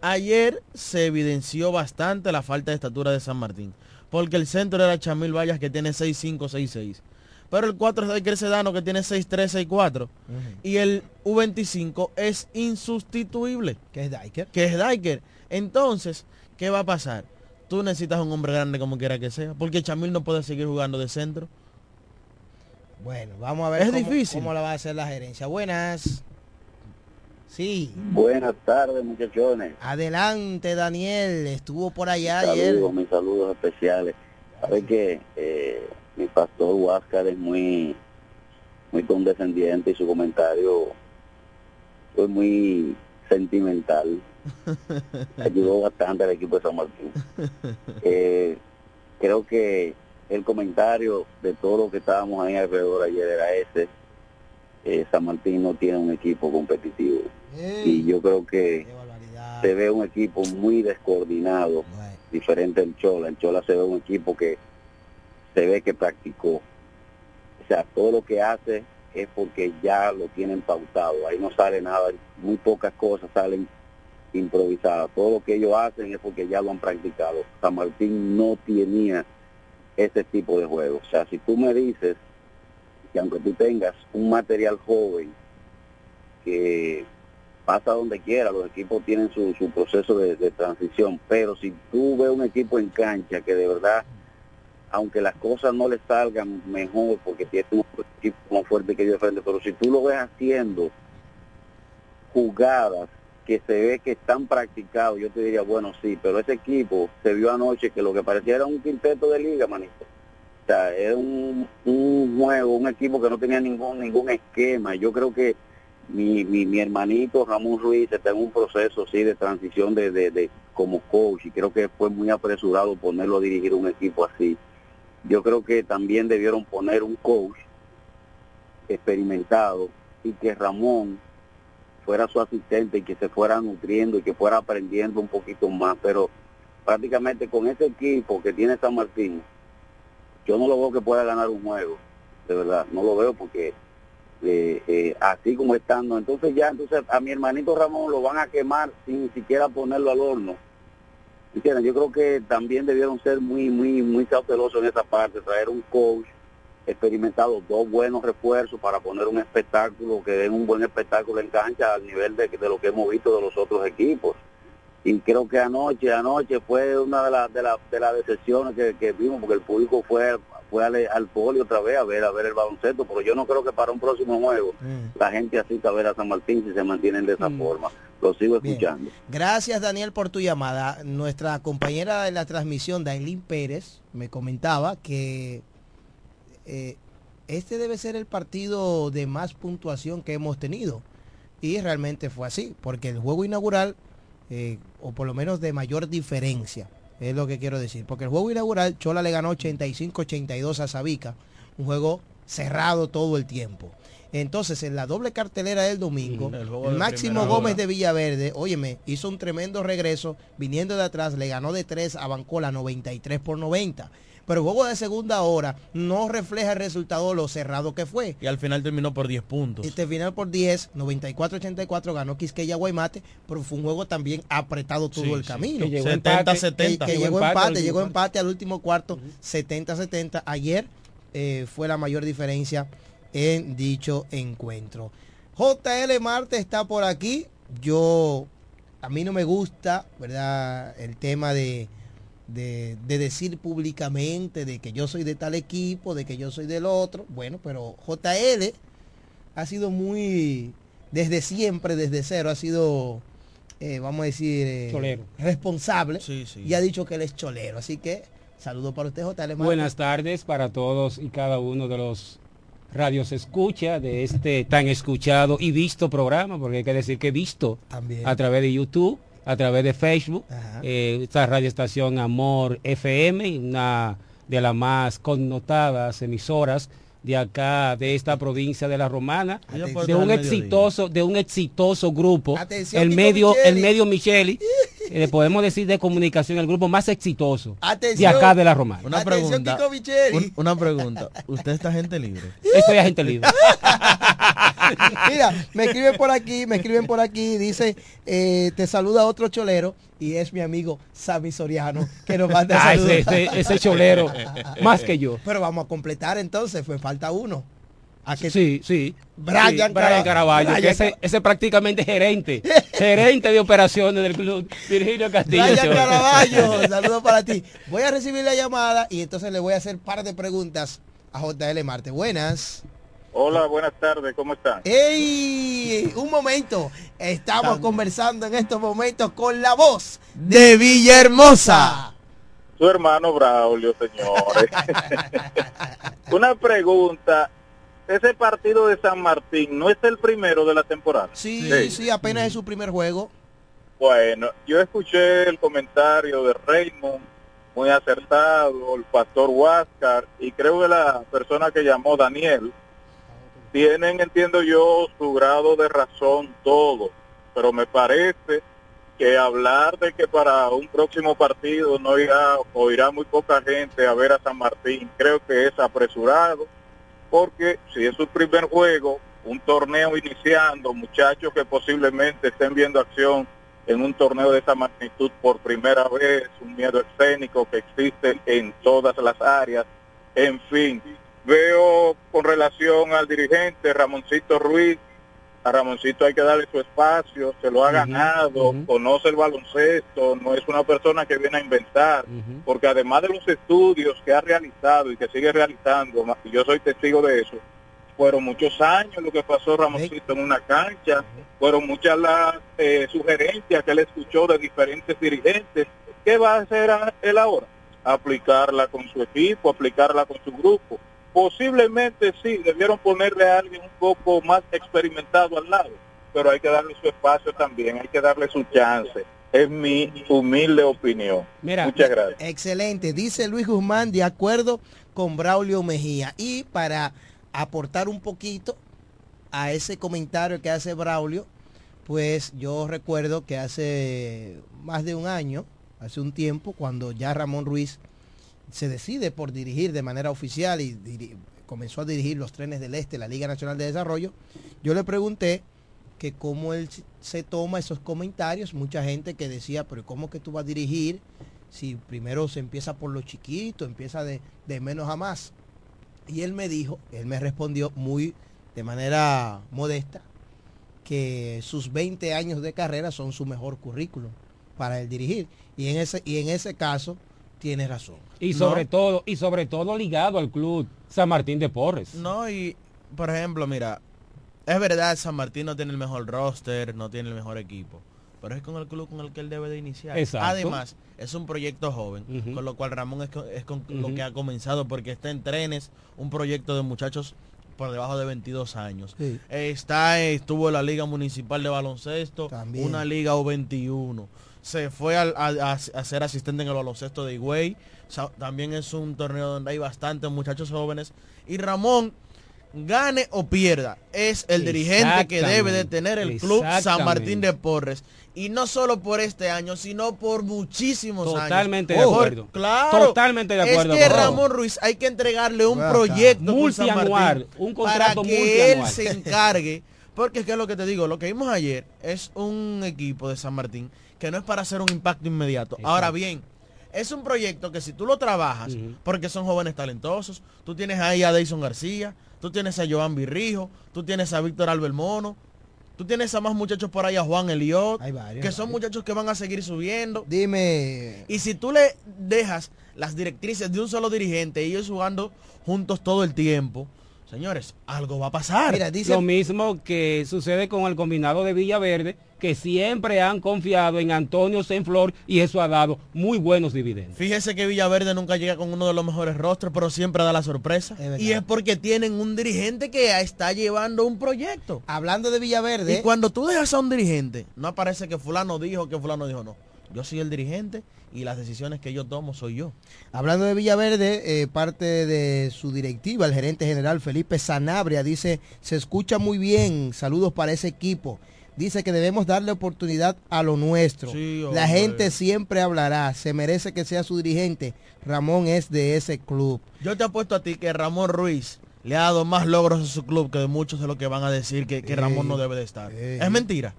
Ayer se evidenció bastante la falta de estatura de San Martín. Porque el centro era Chamil Vallas que tiene 6'5, 6'6. Pero el 4 es Daiker Sedano que tiene 6'3, 6'4. Y el U25 es insustituible. Que es Diker. Que es Diker. Entonces, ¿qué va a pasar? Tú necesitas un hombre grande como quiera que sea. Porque Chamil no puede seguir jugando de centro. Bueno, vamos a ver Es cómo, difícil. cómo la va a hacer la gerencia. Buenas. Sí. Buenas tardes, muchachones. Adelante, Daniel. Estuvo por allá ayer. Saludos, mis saludos especiales. Sabe que eh, mi pastor Huáscar es muy, muy condescendiente y su comentario fue muy sentimental. Ayudó bastante al equipo de San Martín. Eh, creo que el comentario de todo lo que estábamos ahí alrededor ayer era ese. Eh, San Martín no tiene un equipo competitivo. Y yo creo que se ve un equipo muy descoordinado diferente el Chola. El Chola se ve un equipo que se ve que practicó. O sea, todo lo que hace es porque ya lo tienen pautado. Ahí no sale nada, muy pocas cosas salen improvisadas. Todo lo que ellos hacen es porque ya lo han practicado. San Martín no tenía ese tipo de juego. O sea, si tú me dices que aunque tú tengas un material joven que pasa donde quiera, los equipos tienen su, su proceso de, transición, pero si tú ves un equipo en cancha que de verdad, aunque las cosas no le salgan mejor porque tiene un equipo más fuerte que yo de frente, pero si tú lo ves haciendo jugadas que se ve que están practicados, yo te diría, bueno, sí, pero ese equipo se vio anoche que lo que parecía era un quinteto de liga, manito. O sea, era un, un juego, un equipo que no tenía ningún ningún esquema. Yo creo que mi, mi, mi hermanito Ramón Ruiz está en un proceso sí de transición de, de, de como coach y creo que fue muy apresurado ponerlo a dirigir un equipo así. Yo creo que también debieron poner un coach experimentado y que Ramón fuera su asistente y que se fuera nutriendo y que fuera aprendiendo un poquito más, pero prácticamente con ese equipo que tiene San Martín, yo no lo veo que pueda ganar un juego, de verdad, no lo veo porque eh, eh, así como estando, entonces ya, entonces a mi hermanito Ramón lo van a quemar sin siquiera ponerlo al horno. ¿Entienden? Yo creo que también debieron ser muy, muy, muy cautelosos en esa parte, traer un coach experimentado, dos buenos refuerzos para poner un espectáculo, que den un buen espectáculo en cancha al nivel de, de lo que hemos visto de los otros equipos. Y creo que anoche, anoche fue una de las de la, de las decepciones que, que vimos, porque el público fue fue al, al poli otra vez a ver a ver el baloncesto, pero yo no creo que para un próximo juego la gente asista a ver a San Martín si se mantienen de esa forma. Lo sigo Bien. escuchando. Gracias Daniel por tu llamada. Nuestra compañera de la transmisión, Dailin Pérez, me comentaba que eh, este debe ser el partido de más puntuación que hemos tenido. Y realmente fue así, porque el juego inaugural, eh, o por lo menos de mayor diferencia, es lo que quiero decir. Porque el juego inaugural, Chola le ganó 85-82 a Sabica, un juego cerrado todo el tiempo. Entonces, en la doble cartelera del domingo, el de Máximo Gómez hora. de Villaverde, óyeme, hizo un tremendo regreso, viniendo de atrás, le ganó de 3 a Bancola 93 por 90. Pero el juego de segunda hora no refleja el resultado de lo cerrado que fue. Y al final terminó por 10 puntos. Este final por 10, 94-84 ganó Quisqueya Guaymate, pero fue un juego también apretado todo Sí, el sí. camino. Que llegó 70, Que- 70. Que, Llegó empate al empate, último llegó cuarto. empate al último cuarto, 70-70. Ayer eh, fue la mayor diferencia en dicho encuentro. JL Marte está por aquí. Yo, a mí no me gusta, ¿verdad? El tema de, de, de decir públicamente de que yo soy de tal equipo, de que yo soy del otro. Bueno, pero JL ha sido muy, desde siempre, desde cero, ha sido, eh, vamos a decir, eh, Cholero. responsable y ha dicho que él es cholero. Así que, saludo para usted, JL Marte. Buenas tardes para todos y cada uno de los radios escucha de este tan escuchado y visto programa, porque hay que decir que visto También. a través de YouTube, a través de Facebook, eh, esta radioestación Amor FM, una de las más connotadas emisoras de acá, de esta provincia de la Romana, Atención. de un exitoso, de un exitoso grupo, Atención, el Kiko medio, el Micheli. medio Micheli, eh, podemos decir de comunicación, el grupo más exitoso de Atención. acá de la Romana. Una Atención, pregunta. Un- una pregunta. ¿Usted está gente libre? Estoy agente libre. Mira, me escriben por aquí, me escriben por aquí, dice, eh, te saluda otro cholero y es mi amigo Sammy Soriano que nos manda Ah, saludos. ese- ese- ese cholero, más que yo. Pero vamos a completar entonces, pues falta uno. ¿A que Sí, sí. Brian Sí, Brian Caraballo, que ese, ese prácticamente gerente, gerente de operaciones del club, Virgilio Castillo. Brian. Caraballo, saludos para ti. Voy a recibir la llamada y entonces le voy a hacer un par de preguntas a JL Marte. Buenas. Hola, buenas tardes, ¿cómo están? ¡Ey! Un momento. Estamos conversando en estos momentos con la voz de Villahermosa. Su hermano Braulio, señores. Una pregunta. Ese partido de San Martín no es el primero de la temporada. Sí, sí, apenas es su primer juego. Bueno, yo escuché el comentario de Raymond, muy acertado, el pastor Huáscar, y creo que la persona que llamó Daniel, tienen, entiendo yo, su grado de razón todo, pero me parece que hablar de que para un próximo partido no irá o irá muy poca gente a ver a San Martín, creo que es apresurado, porque si es su primer juego, un torneo iniciando, muchachos que posiblemente estén viendo acción en un torneo de esa magnitud por primera vez, un miedo escénico que existe en todas las áreas, en fin, veo con relación al dirigente Ramoncito Ruiz, a Ramoncito hay que darle su espacio, se lo ha ganado, conoce el baloncesto, no es una persona que viene a inventar, porque además de los estudios que ha realizado y que sigue realizando, y yo soy testigo de eso, fueron muchos años lo que pasó Ramoncito en una cancha, fueron muchas las eh, sugerencias que él escuchó de diferentes dirigentes. ¿Qué va a hacer a- él ahora? Aplicarla con su equipo, aplicarla con su grupo. Posiblemente sí, debieron ponerle a alguien un poco más experimentado al lado, pero hay que darle su espacio también, hay que darle su chance. Es mi humilde opinión. Muchas gracias. Excelente, dice Luis Guzmán, de acuerdo con Braulio Mejía. Y para aportar un poquito a ese comentario que hace Braulio, pues yo recuerdo que hace más de un año, hace un tiempo, cuando ya Ramón Ruiz se decide por dirigir de manera oficial y comenzó a dirigir los trenes del Este, la Liga Nacional de Desarrollo, yo le pregunté que cómo él se- se toma esos comentarios, mucha gente que decía, pero ¿cómo que tú vas a dirigir si primero se empieza por lo chiquito, empieza de, de menos a más? Y él me dijo, él me respondió muy de manera modesta, que sus 20 años de carrera son su mejor currículum para el dirigir. Y en ese, y en ese caso, tiene razón. Y No. sobre todo, y sobre todo ligado al club San Martín de Porres. No, y por ejemplo, mira, es verdad, San Martín no tiene el mejor roster, no tiene el mejor equipo, pero es con el club con el que él debe de iniciar. Exacto. Además, es un proyecto joven, con lo cual Ramón es, con- es con lo que ha comenzado, porque está en trenes, un proyecto de muchachos por debajo de 22 años. Sí. Está, estuvo en la Liga Municipal de Baloncesto, También. una Liga U21. Se fue a, a- a ser asistente en el baloncesto de Higüey. También es un torneo donde hay bastantes muchachos jóvenes. Y Ramón, gane o pierda, es el dirigente que debe de tener el club San. Martín de Porres. Y no solo por este año, sino por muchísimos años. Totalmente de Por- acuerdo. Claro. Totalmente de acuerdo Es que. Ramón Ruiz hay que entregarle un proyecto Multianual, un contrato para que él se encargue. Porque es que es lo que te digo, lo que vimos ayer es un equipo de San Martín que no es para hacer un impacto inmediato. Ahora bien, es un proyecto que si tú lo trabajas, porque son jóvenes talentosos, tú tienes ahí a Deison García, tú tienes a Joan Virrijo, tú tienes a Víctor Albermono, tú tienes a más muchachos por ahí, a Juan Eliot, varios, que son muchachos que van a seguir subiendo. Dime. Y si tú le dejas las directrices de un solo dirigente y ellos jugando juntos todo el tiempo, señores, algo va a pasar. Lo mismo que sucede con el combinado de Villaverde, que siempre han confiado en Antonio Senflor y eso ha dado muy buenos dividendos. Fíjese que Villaverde nunca llega con uno de los mejores rostros, pero siempre da la sorpresa. y es porque tienen un dirigente que está llevando un proyecto. Hablando de Villaverde. Y cuando tú dejas a un dirigente, no aparece que fulano dijo, que fulano dijo no. Yo soy el dirigente y las decisiones que yo tomo soy yo. Hablando de Villaverde, eh, parte de su directiva, el gerente general Felipe Sanabria dice, se escucha muy bien, saludos para ese equipo. Dice que debemos darle oportunidad a lo nuestro. Sí, La gente siempre hablará, se merece que sea su dirigente. Ramón es de ese club. Yo te apuesto a ti que Ramón Ruiz le ha dado más logros a su club que de muchos de los que van a decir que, que Ramón no debe de estar. Es mentira.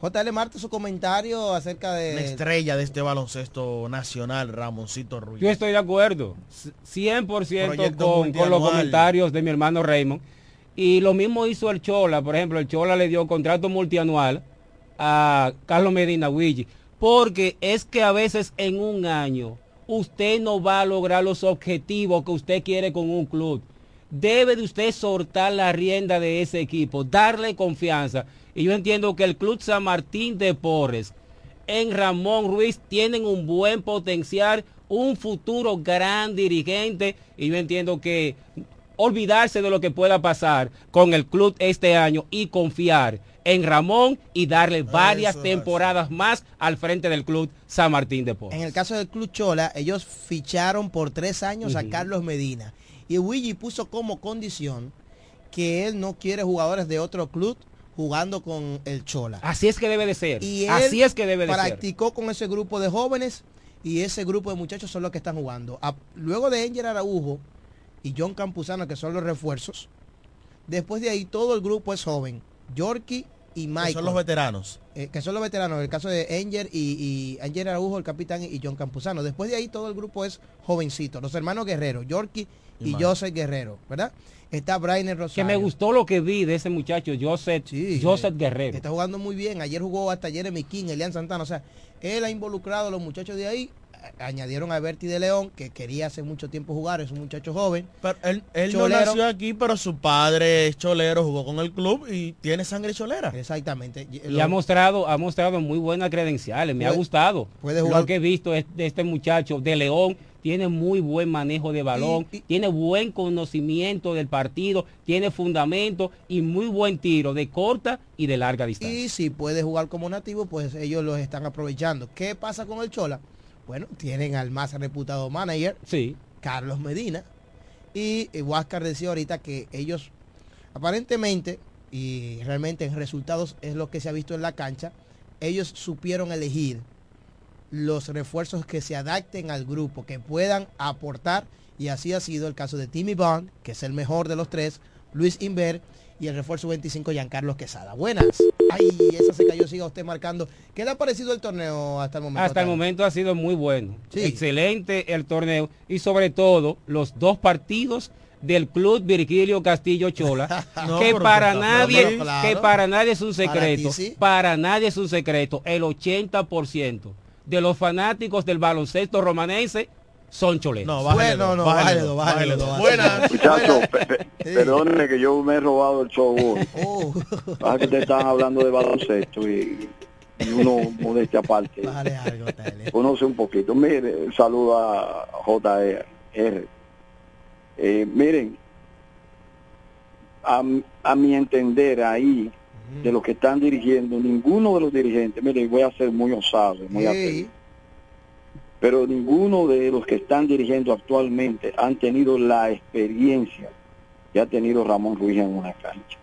JL Marte, su comentario acerca de... Una estrella de este baloncesto nacional, Ramoncito Ruiz. Yo estoy de acuerdo, 100% Proyecto con, con los comentarios de mi hermano Raymond. Y lo mismo hizo el Chola, por ejemplo, el Chola le dio contrato multianual a Carlos Medina Willi, porque es que a veces en un año usted no va a lograr los objetivos que usted quiere con un club. Debe de usted soltar la rienda de ese equipo, darle confianza. Y yo entiendo que el Club San Martín de Porres en Ramón Ruiz tienen un buen potencial, un futuro gran dirigente y yo entiendo que olvidarse de lo que pueda pasar con el club este año y confiar en Ramón y darle varias temporadas más al frente del club San Martín de Porres. En el caso del Club Chola, ellos ficharon por tres años a. Carlos Medina. Y Willy puso como condición que él no quiere jugadores de otro club jugando con el Chola. Así es que debe de ser. Y él Así es que debe de ser. practicó con ese grupo de jóvenes y ese grupo de muchachos son los que están jugando. A- luego de Angel Araujo y John Campuzano, que son los refuerzos, después de ahí todo el grupo es joven. Yorkie y Michael. son los veteranos. eh, que son los veteranos, el caso de Angel y, y Angel Araujo, el capitán, y John Campuzano. Después de ahí todo el grupo es jovencito. Los hermanos Guerrero, Yorkie Y y. Joseph Guerrero, ¿verdad? Está Que Rosario. me gustó lo que vi de ese muchacho, Joseph, Joseph Guerrero. Está jugando muy bien. Ayer jugó hasta Jeremy King, Elian Santana. O sea, él ha involucrado a los muchachos de ahí. Añadieron a Berti de León, que quería hace mucho tiempo jugar, es un muchacho joven. Pero él, él no nació aquí, pero su padre es cholero, jugó con el club y tiene sangre cholera. Exactamente. Y ha mostrado, ha mostrado muy buenas credenciales, me ha gustado. puede jugar- Lo que he visto es de este muchacho de León, tiene muy buen manejo de balón, tiene buen conocimiento del partido, tiene fundamento y muy buen tiro de corta y de larga distancia. Y si puede jugar como nativo, pues ellos los están aprovechando. ¿Qué pasa con el Chola? Bueno, tienen al más reputado manager, sí. Carlos Medina. Y Huáscar decía ahorita que ellos, aparentemente, y realmente en resultados es lo que se ha visto en la cancha, ellos supieron elegir los refuerzos que se adapten al grupo, que puedan aportar, y así ha sido el caso de Timmy Bond, que es el mejor de los tres, Luis Inver y el refuerzo 25 Giancarlo Quesada. Buenas. Ay, esa se cayó, siga usted marcando. ¿Qué le ha parecido el torneo hasta el momento? Hasta el momento ha sido muy bueno. Sí. Excelente el torneo y sobre todo los dos partidos del club Virgilio Castillo Chola, No, que para nadie, no, pero claro. que para nadie es un Para secreto, sí. para nadie es un secreto, el 80% de los fanáticos del baloncesto romanense son choleros. No, bájale Bueno, dos, no, bájale bájale dos, dos, bájale bájale dos, dos. Buenas. Muchachos, pe- pe- perdónenme que yo me he robado el show. Oh. Pasa que ustedes estaban hablando de baloncesto y, y uno modestia aparte. Conoce un poquito. Mire, saludo a JR. Eh, miren, a, a mi entender ahí, de los que están dirigiendo, ninguno de los dirigentes, mire, voy a ser muy osado, muy pero ninguno de los que están dirigiendo actualmente han tenido la experiencia que ha tenido Ramón Ruiz en una cancha.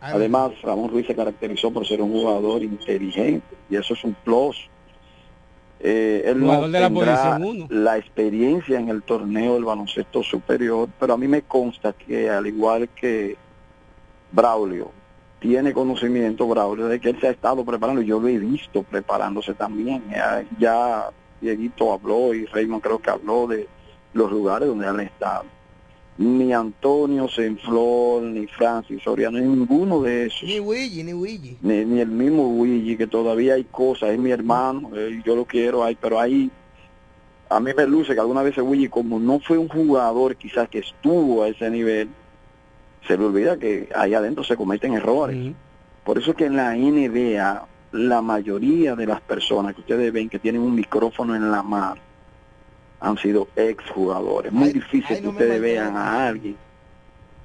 Además, Ramón Ruiz se caracterizó por ser un jugador inteligente y eso es un plus. Eh, él no Jugador de la tendrá uno. la experiencia en el torneo del baloncesto superior, pero a mí me consta que al igual que Braulio, tiene conocimiento Braulio de que él se ha estado preparando, y yo lo he visto preparándose también. Ya, ya Dieguito habló y Raymond creo que habló de los lugares donde han estado. Ni Antonio Senflor, ni Francis Soriano, ninguno de esos Ni Luigi, ni Luigi. ni, ni el mismo Luigi, que todavía hay cosas, es mi hermano, eh, yo lo quiero, ahí, pero ahí a mí me luce que alguna vez Luigi, como no fue un jugador quizás que estuvo a ese nivel, se le olvida que ahí adentro se cometen errores. Por eso es que en la NBA, la mayoría de las personas que ustedes ven que tienen un micrófono en la mano, han sido exjugadores. Muy difícil que ustedes vean a alguien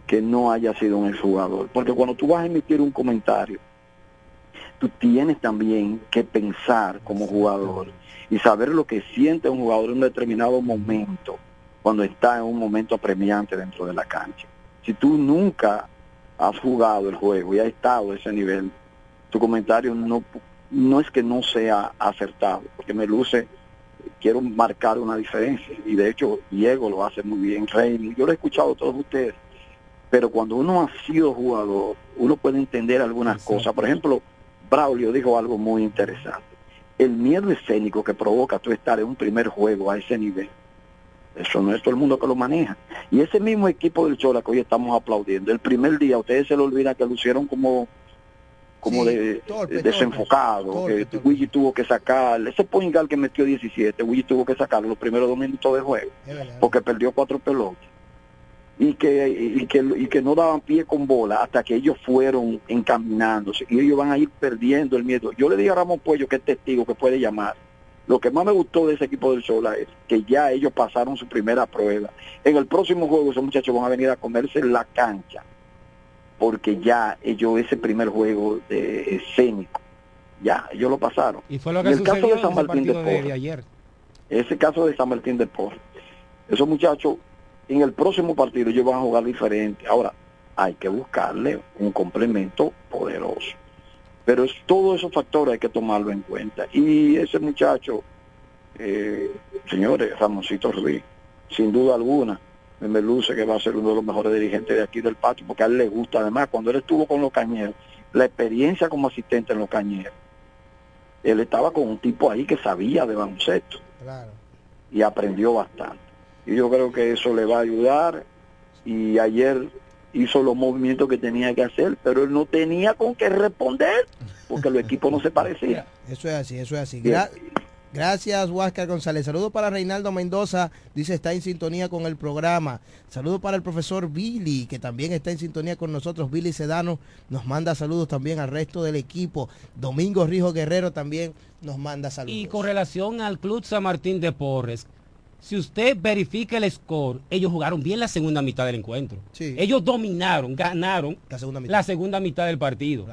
que no haya sido un exjugador. Porque cuando tú vas a emitir un comentario, tú tienes también que pensar como jugador y saber lo que siente un jugador en un determinado momento, cuando está en un momento apremiante dentro de la cancha. Si tú nunca has jugado el juego y has estado a ese nivel, tu comentario no, no es que no sea acertado, porque me luce quiero marcar una diferencia y de hecho Diego lo hace muy bien, Rey, yo lo he escuchado a todos ustedes, pero cuando uno ha sido jugador, uno puede entender algunas cosas. Por ejemplo, Braulio dijo algo muy interesante. El miedo escénico que provoca tú estar en un primer juego a ese nivel, eso no es todo el mundo que lo maneja. Y ese mismo equipo del Chola que hoy estamos aplaudiendo, el primer día, ustedes se le olvida que lucieron como como de, de desenfocado, que Luigi tuvo que sacar, ese point guard que metió 17, Luigi tuvo que sacarlo los primeros dos minutos de juego, porque perdió cuatro pelotas. Y que, y, que, y que no daban pie con bola hasta que ellos fueron encaminándose. Y ellos van a ir perdiendo el miedo. Yo le dije a Ramón Puello, que es testigo, que puede llamar. Lo que más me gustó de ese equipo del Sola es que ya ellos pasaron su primera prueba. En el próximo juego esos muchachos van a venir a comerse la cancha porque ya ellos ese primer juego de escénico, ya ellos lo pasaron. Y fue lo En que el caso de San Martín de de, ayer. ese caso de San Martín de Porres, esos muchachos en el próximo partido ellos van a jugar diferente. Ahora, hay que buscarle un complemento poderoso. Pero es, todos esos factores hay que tomarlo en cuenta. Y ese muchacho, eh, señores, Ramoncito Ruiz, sin duda alguna, me luce que va a ser uno de los mejores dirigentes de aquí del patio, porque a él le gusta. Además, cuando él estuvo con los cañeros, la experiencia como asistente en los cañeros, él estaba con un tipo ahí que sabía de baloncesto Claro. y aprendió bastante. Y yo creo que eso le va a ayudar. Y ayer hizo los movimientos que tenía que hacer, pero él no tenía con qué responder, porque los equipos no se parecían. Eso es así, eso es así. Gracias, Huáscar González. Saludos para Reinaldo Mendoza. Dice, está en sintonía con el programa. Saludos para el profesor Billy, que también está en sintonía con nosotros. Billy Sedano nos manda saludos también al resto del equipo. Domingo Rijo Guerrero también nos manda saludos. Y con relación al Club San Martín de Porres, si usted verifica el score, ellos jugaron bien la segunda mitad del encuentro. Ellos dominaron, ganaron la segunda mitad, la segunda mitad del partido.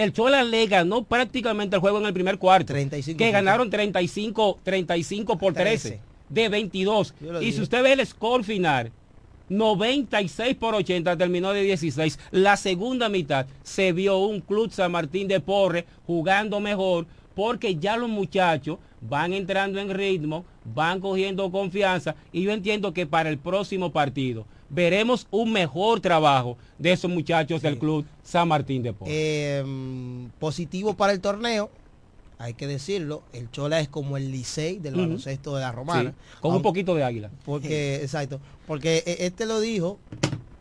El Chola le ganó prácticamente el juego en el primer cuarto. 35 que ganaron 35, 35 por 13 de 22. Yo lo Y si usted ve el score final, 96 por 80 terminó de 16. La segunda mitad se vio un Club San Martín de Porres jugando mejor porque ya los muchachos van entrando en ritmo, van cogiendo confianza y yo entiendo que para el próximo partido veremos un mejor trabajo de esos muchachos del Club San Martín de Porres. Eh, mm, positivo para el torneo, hay que decirlo, el Chola es como el Licey del Ujú. baloncesto de la Romana. Sí, con un poquito de águila. Porque, exacto, porque eh, este lo dijo.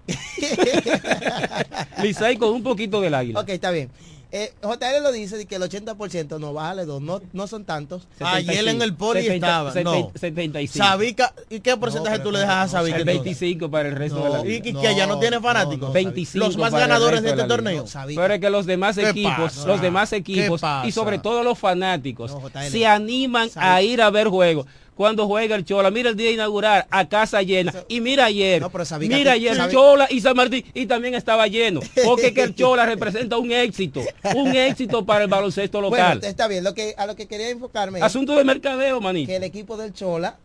Licey con un poquito del águila. Ok, está bien. Eh, JL lo dice de que el 80% no, bájale dos, no, no son tantos. Ayer en el poli 70, estaba. No. 75. Sabica, ¿y qué porcentaje tú le dejas a Sabica? El 25 para el resto de la y, liga. y que allá no tiene fanáticos. 25 los más ganadores de este torneo. Pero es que los demás ¿Qué equipos, pasa? los demás ¿Qué equipos y sobre todo los fanáticos se animan a ir a ver juegos. Cuando juega el Chola, mira el día inaugural a casa llena. Y mira ayer, Sabica mira ayer Sabi- Chola y San Martín y también estaba lleno. Porque que el Chola representa un éxito, un éxito para el baloncesto local. Bueno, está bien, lo que, a lo que quería enfocarme Asunto de mercadeo, manito. que el equipo del Chola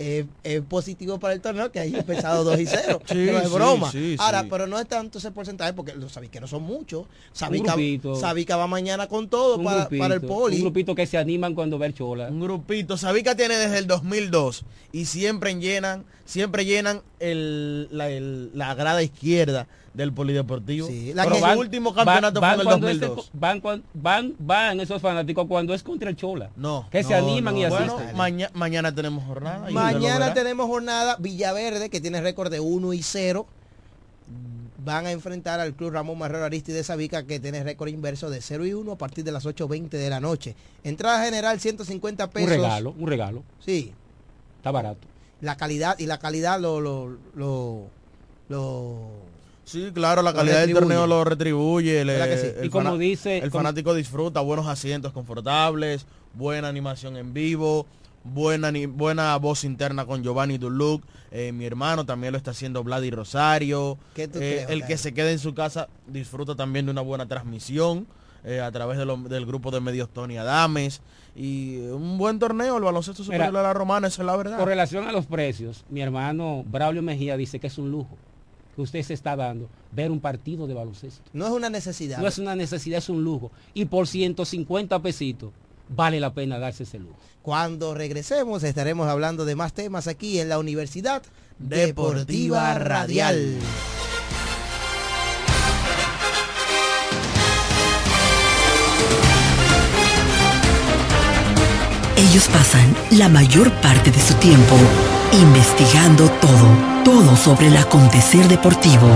eh, es positivo para el torneo, que haya empezado 2 y 0. Sí, no es sí, broma. sí, Ahora, sí. pero no es tanto ese porcentaje, porque los sabiqueros son muchos. Sabica. Sabica va mañana con todo Un para, grupito, para el poli. Un grupito que se animan cuando ve el Chola. Un grupito. Sabica tiene desde el 2002 y siempre llenan, siempre llenan el, la, el- la grada izquierda del polideportivo. la Pero van- último van- campeonato van fue en el cuando es 2002. de- van, van, van esos fanáticos cuando es contra el Chola. No. Que se no, animan y asisten. Bueno, maña- mañana tenemos jornada. Mañana tenemos jornada Villaverde, que tiene récord de 1 y 0. Van a enfrentar al Club Ramón Marrero Aristi de Sabica, que tiene récord inverso de 0 y 1 a partir de las 8.20 de la noche. Entrada general 150 Un pesos. regalo, un regalo. Sí. Está barato. La calidad y la calidad lo lo lo, lo- Sí, claro, la calidad del torneo lo retribuye. el Y como dice- el como- fanático disfruta, buenos asientos confortables, buena animación en vivo, buena buena voz interna con Giovanni Duluc, eh, mi hermano también lo está haciendo Vladi Rosario. ¿Qué tú Eh, crees, el que se quede en su casa disfruta también de una buena transmisión eh, a través de lo- del grupo de medios Tony Adames y un buen torneo, el baloncesto superior Mira, de la romana, esa es la verdad. Con relación a los precios, mi hermano Braulio Mejía dice que es un lujo que usted se está dando ver un partido de baloncesto. no es una necesidad. No es una necesidad, es un lujo. Y por 150 pesitos vale la pena darse ese lujo. Cuando regresemos estaremos hablando de más temas aquí en la Universidad Deportiva Deportiva Radial. Radial. Ellos pasan la mayor parte de su tiempo investigando todo, todo sobre el acontecer deportivo.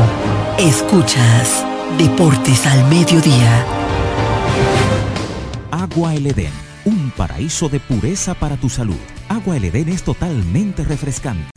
Escuchas Deportes al Mediodía. Agua El Edén, un paraíso de pureza para tu salud. Agua El Edén es totalmente refrescante.